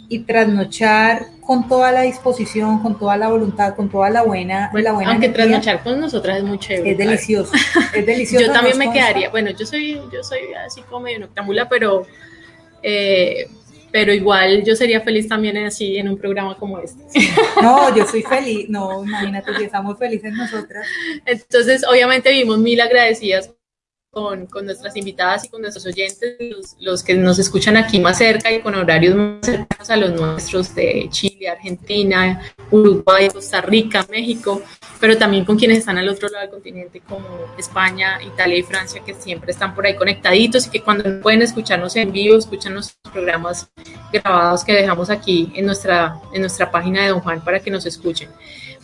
[SPEAKER 3] y trasnochar con toda la disposición, con toda la voluntad, con toda la buena,
[SPEAKER 1] bueno,
[SPEAKER 3] la buena
[SPEAKER 1] aunque trasnochar con nosotras es muy chévere.
[SPEAKER 3] Es delicioso, es delicioso.
[SPEAKER 1] yo también me quedaría, bueno, yo soy, yo soy así como medio noctámbula, pero, eh, pero igual yo sería feliz también así en un programa como este.
[SPEAKER 3] No, yo soy feliz, no, imagínate si estamos felices nosotras.
[SPEAKER 1] Entonces, obviamente vimos mil agradecidas con, nuestras invitadas y con nuestros oyentes, los, que nos escuchan aquí más cerca y con horarios más cercanos a los nuestros de Chile, Argentina, Uruguay, Costa Rica, México, pero también con quienes están al otro lado del continente como España, Italia y Francia, que siempre están por ahí conectaditos y que cuando pueden escucharnos en vivo, escuchan los programas grabados que dejamos aquí en nuestra, en nuestra página de Don Juan para que nos escuchen.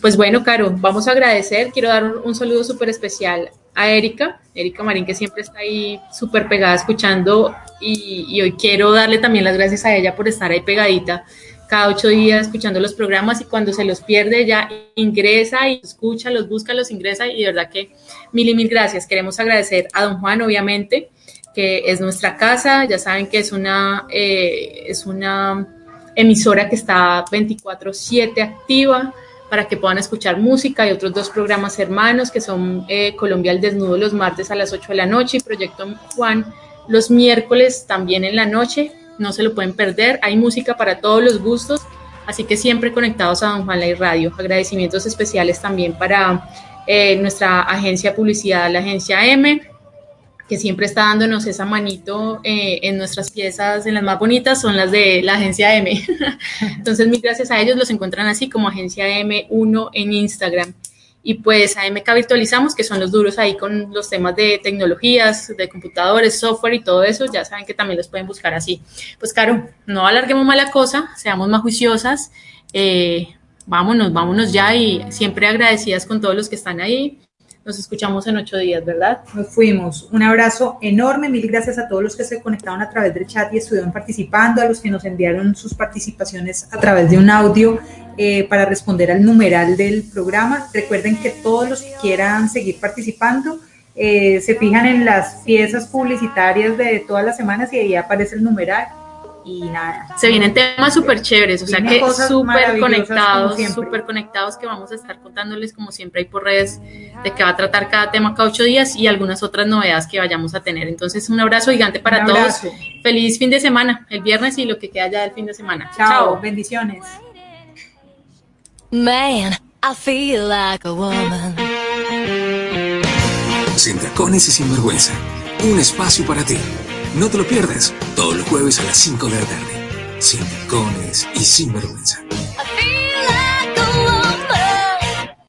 [SPEAKER 1] Pues bueno, Caro, vamos a agradecer. Quiero dar un, un saludo súper especial a Erika, Erika Marín, que siempre está ahí súper pegada escuchando y, hoy quiero darle también las gracias a ella por estar ahí pegadita cada ocho días escuchando los programas y cuando se los pierde ya ingresa y escucha, los busca, los ingresa y de verdad que mil y mil gracias. Queremos agradecer a don Juan, obviamente, que es nuestra casa, ya saben que es una, eh, es una emisora que está 24/7 activa para que puedan escuchar música y otros dos programas hermanos que son eh, Colombia al Desnudo los martes a las 8 de la noche y Proyecto Juan los miércoles también en la noche. No se lo pueden perder. Hay música para todos los gustos, así que siempre conectados a Don Juan Ley Radio. Agradecimientos especiales también para eh, nuestra agencia publicidad, la agencia M, que siempre está dándonos esa manito eh, en nuestras piezas, en las más bonitas, son las de la agencia M. Entonces, mil gracias a ellos, los encuentran así como agencia M1 en Instagram. Y pues a MK Virtualizamos, que son los duros ahí con los temas de tecnologías, de computadores, software y todo eso, ya saben que también los pueden buscar así. Pues claro, no alarguemos más la cosa, seamos más juiciosas, eh, vámonos, vámonos ya y siempre agradecidas con todos los que están ahí nos escuchamos en ocho días, ¿verdad?
[SPEAKER 3] Nos fuimos. Un abrazo enorme. Mil gracias a todos los que se conectaron a través del chat y estuvieron participando, a los que nos enviaron sus participaciones a través de un audio eh, para responder al numeral del programa. Recuerden que todos los que quieran seguir participando eh, se fijan en las piezas publicitarias de todas las semanas y ahí aparece el numeral y nada.
[SPEAKER 1] Se vienen temas súper chéveres, o sea que súper conectados, súper conectados que vamos a estar contándoles como siempre hay por redes de que va a tratar cada tema cada ocho días y algunas otras novedades que vayamos a tener. Entonces un abrazo gigante para todos. Feliz fin de semana, el viernes y lo que queda ya del fin de semana.
[SPEAKER 3] Chao, bendiciones.
[SPEAKER 5] Man, I feel like a woman.
[SPEAKER 6] Sin tacones y sin vergüenza. Un espacio para ti. No te lo pierdas, todos los jueves a las 5 de la tarde, sin tacones y sin vergüenza.